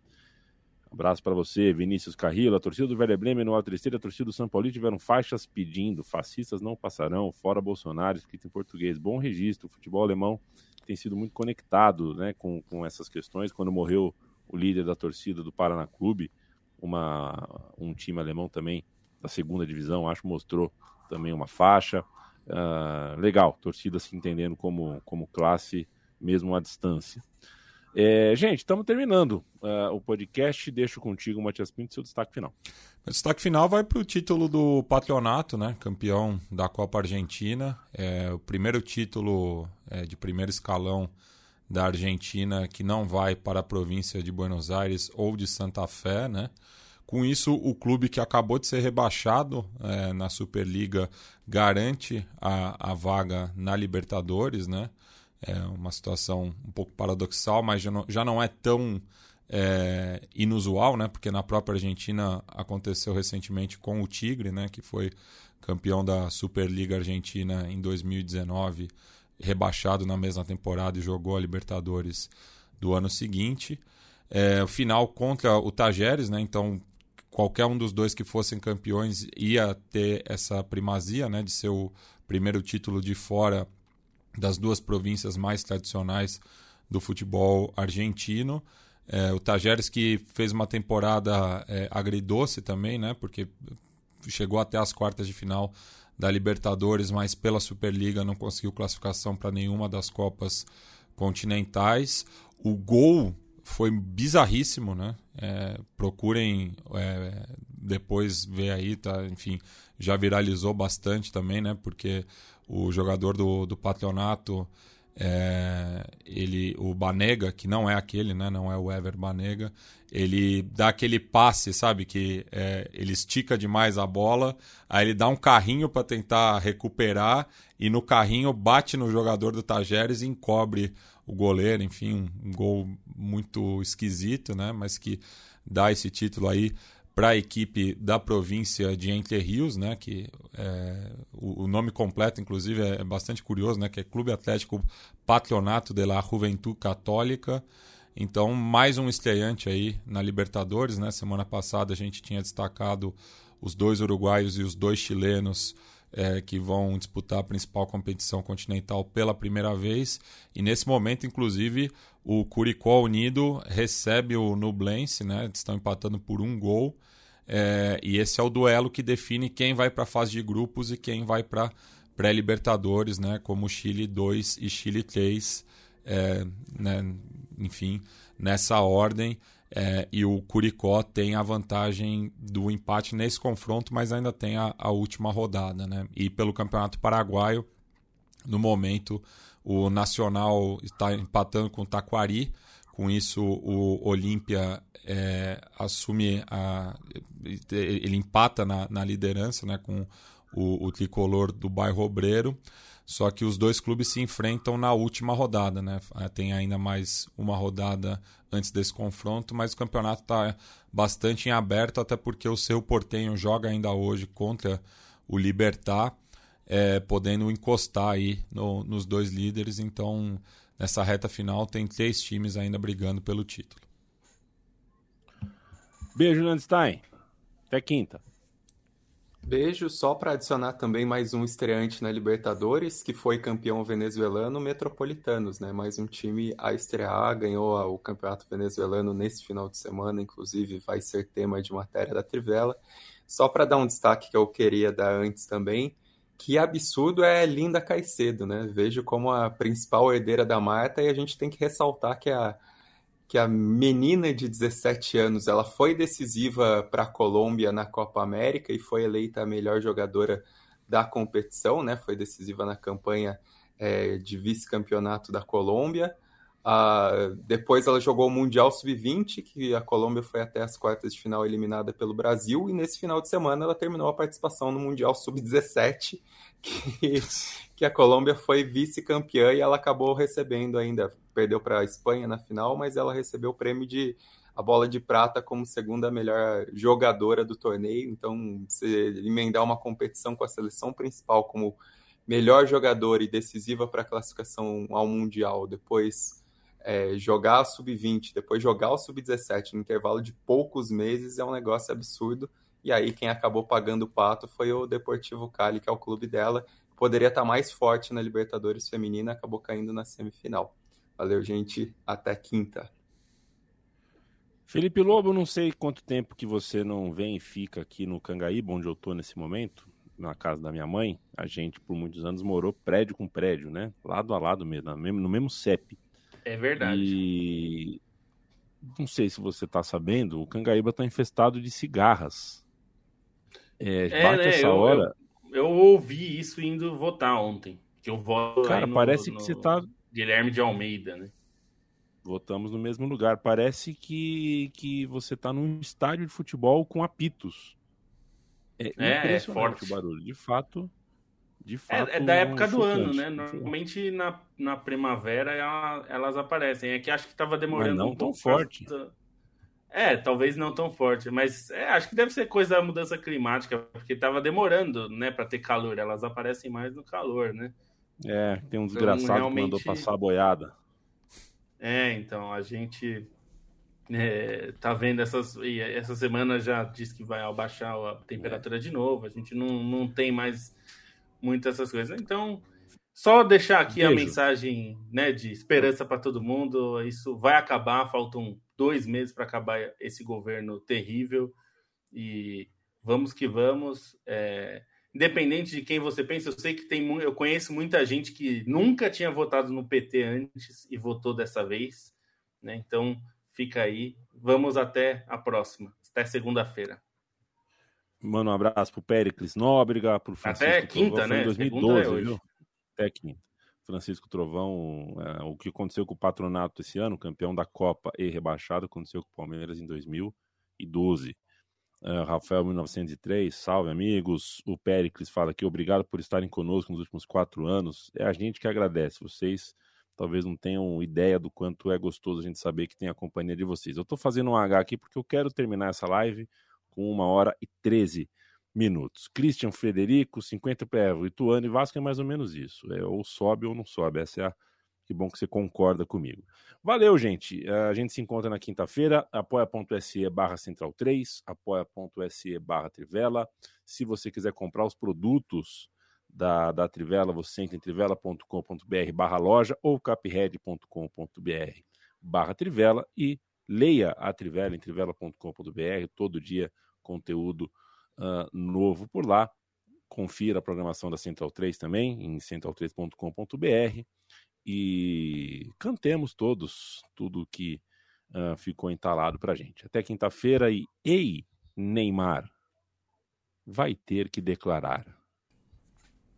Abraço para você, Vinícius Carrillo. A torcida do Velho Bremen no Alto Terceiro, a torcida do São Paulo tiveram faixas pedindo: fascistas não passarão, fora Bolsonaro, escrito em português. Bom registro. O futebol alemão tem sido muito conectado né, com, com essas questões. Quando morreu o líder da torcida do Paraná Clube, uma, um time alemão também da segunda divisão, acho, mostrou também uma faixa. Uh, legal, torcida se entendendo como, como classe, mesmo à distância. É, gente, estamos terminando uh, o podcast. Deixo contigo, Matias Pinto, seu destaque final. O destaque final vai para o título do Patronato, né? campeão da Copa Argentina. É o primeiro título é, de primeiro escalão da Argentina que não vai para a província de Buenos Aires ou de Santa Fé, né? Com isso, o clube que acabou de ser rebaixado é, na Superliga garante a, a vaga na Libertadores, né? É uma situação um pouco paradoxal, mas já não, já não é tão é, inusual, né? Porque na própria Argentina aconteceu recentemente com o Tigre, né? Que foi campeão da Superliga Argentina em 2019, rebaixado na mesma temporada e jogou a Libertadores do ano seguinte. É, o final contra o Tajeres, né? Então qualquer um dos dois que fossem campeões ia ter essa primazia, né, de ser o primeiro título de fora das duas províncias mais tradicionais do futebol argentino. É, o Tajeres que fez uma temporada é, agridoce também, né, porque chegou até as quartas de final da Libertadores, mas pela Superliga não conseguiu classificação para nenhuma das Copas continentais. O gol foi bizarríssimo, né? É, procurem é, depois ver aí, tá? Enfim, já viralizou bastante também, né? Porque o jogador do, do Patronato, é, ele, o Banega, que não é aquele, né? Não é o Ever Banega, ele dá aquele passe, sabe? Que é, ele estica demais a bola, aí ele dá um carrinho para tentar recuperar e no carrinho bate no jogador do Tajeres e encobre o goleiro, enfim, um, gol muito esquisito, né? Mas que dá esse título aí para a equipe da província de Entre Rios, né? Que é, o, o, nome completo, inclusive, é, bastante curioso, né? Que é Clube Atlético Patronato de la Juventud Católica. Então, mais um estreante aí na Libertadores, né? Semana passada a gente tinha destacado os dois uruguaios e os dois chilenos é, que vão disputar a principal competição continental pela primeira vez. E nesse momento, inclusive, o Curicó Unido recebe o Nublense, né? Estão empatando por um gol. É, e esse é o duelo que define quem vai para a fase de grupos e quem vai para pré-libertadores, né? Como Chile 2 e Chile 3. É, né? Enfim, nessa ordem. É, e o Curicó tem a vantagem do empate nesse confronto, mas ainda tem a, a, última rodada. Né? E pelo Campeonato Paraguaio, no momento, o Nacional está empatando com o Taquari. Com isso, o Olímpia é, assume a. Ele empata na, na liderança né, com o, o tricolor do bairro Obreiro. Só que os dois clubes se enfrentam na última rodada, né? Tem ainda mais uma rodada antes desse confronto, mas o campeonato está bastante em aberto, até porque o seu Portenho joga ainda hoje contra o Libertar, é, podendo encostar aí no, nos dois líderes. Então, nessa reta final, tem três times ainda brigando pelo título. Beijo, Landstein. Até quinta. Beijo, só para adicionar também mais um estreante na Libertadores, que foi campeão venezuelano Metropolitanos, né? Mais um time a estrear, ganhou o campeonato venezuelano nesse final de semana, inclusive vai ser tema de matéria da Trivela. Só para dar um destaque que eu queria dar antes também, que absurdo é Linda Caicedo, né? Vejo como a principal herdeira da Marta e a gente tem que ressaltar que a que a menina de 17 anos ela foi decisiva para a Colômbia na Copa América e foi eleita a melhor jogadora da competição, né? Foi decisiva na campanha é, de vice-campeonato da Colômbia. Uh, depois ela jogou o Mundial Sub-20, que a Colômbia foi até as quartas de final eliminada pelo Brasil, e nesse final de semana ela terminou a participação no Mundial Sub-17, que, que a Colômbia foi vice-campeã e ela acabou recebendo ainda, perdeu para a Espanha na final, mas ela recebeu o prêmio de a bola de prata como segunda melhor jogadora do torneio. Então, você emendar uma competição com a seleção principal como melhor jogadora e decisiva para a classificação ao Mundial, depois é, jogar a sub-20, depois jogar o sub-17 no intervalo de poucos meses é um negócio absurdo. E aí quem acabou pagando o pato foi o Deportivo Cali, que é o clube dela. Poderia estar mais forte na Libertadores Feminina, acabou caindo na semifinal. Valeu, gente. Até quinta. Felipe Lobo, não sei quanto tempo que você não vem e fica aqui no Cangaíba, onde eu estou nesse momento, na casa da minha mãe. A gente, por muitos anos, morou prédio com prédio, né? Lado a lado mesmo, no mesmo CEP. É verdade. E não sei se você está sabendo, o Cangaíba está infestado de cigarras. É, é bate né? essa eu, hora. Eu, eu, ouvi isso indo votar ontem. Que eu voto. Cara, no, parece no que você está. Guilherme de Almeida, né? Votamos no mesmo lugar. Parece que, que você está num estádio de futebol com apitos. É, é, é forte o barulho. De fato, de fato. É, é da época do ano, né? Normalmente na, na primavera ela, elas aparecem. É que acho que estava demorando mas não um tão forte. É, talvez não tão forte, mas é, acho que deve ser coisa da mudança climática, porque estava demorando, né, para ter calor. Elas aparecem mais no calor, né? É, tem um então, desgraçado então, realmente... que mandou passar a boiada. É, então a gente é, tá vendo essas. Essa semana já disse que vai abaixar a temperatura é. de novo. A gente não, não tem mais muito essas coisas. Então, só deixar aqui Beijo. a mensagem né, de esperança para todo mundo. Isso vai acabar, faltam dois meses para acabar esse governo terrível. E vamos que vamos. É, independente de quem você pensa, eu sei que tem eu conheço muita gente que nunca tinha votado no PT antes e votou dessa vez. Né? Então, fica aí. Vamos até a próxima. Até segunda-feira. Manda um abraço pro Pericles Nóbrega, pro Francisco Até quinta, Trovão. né? Em 2012, é? Até quinta. Francisco Trovão, é, o que aconteceu com o Patronato esse ano, campeão da Copa e rebaixado, aconteceu com o Palmeiras em 2012. Uh, Rafael 1903, salve amigos. O Pericles fala aqui, obrigado por estarem conosco nos últimos quatro anos. É a gente que agradece. Vocês talvez não tenham ideia do quanto é gostoso a gente saber que tem a companhia de vocês. Eu estou fazendo um H aqui porque eu quero terminar essa live com uma hora e 13 minutos. Christian Frederico, 50 para Ituano e Vasco é mais ou menos isso. É ou sobe ou não sobe. Essa é a. Que bom que você concorda comigo. Valeu, gente. A gente se encontra na quinta-feira. apoia.se barra central 3, apoia.se barra trivela. Se você quiser comprar os produtos da, da Trivela, você entra em trivela.com.br barra loja ou capred.com.br barra Trivela e leia a Trivela em trivela.com.br todo dia conteúdo uh, novo por lá. Confira a programação da Central 3 também em central3.com.br e cantemos todos tudo que uh, ficou entalado para gente. Até quinta-feira e ei, Neymar, vai ter que declarar.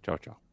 Tchau, tchau.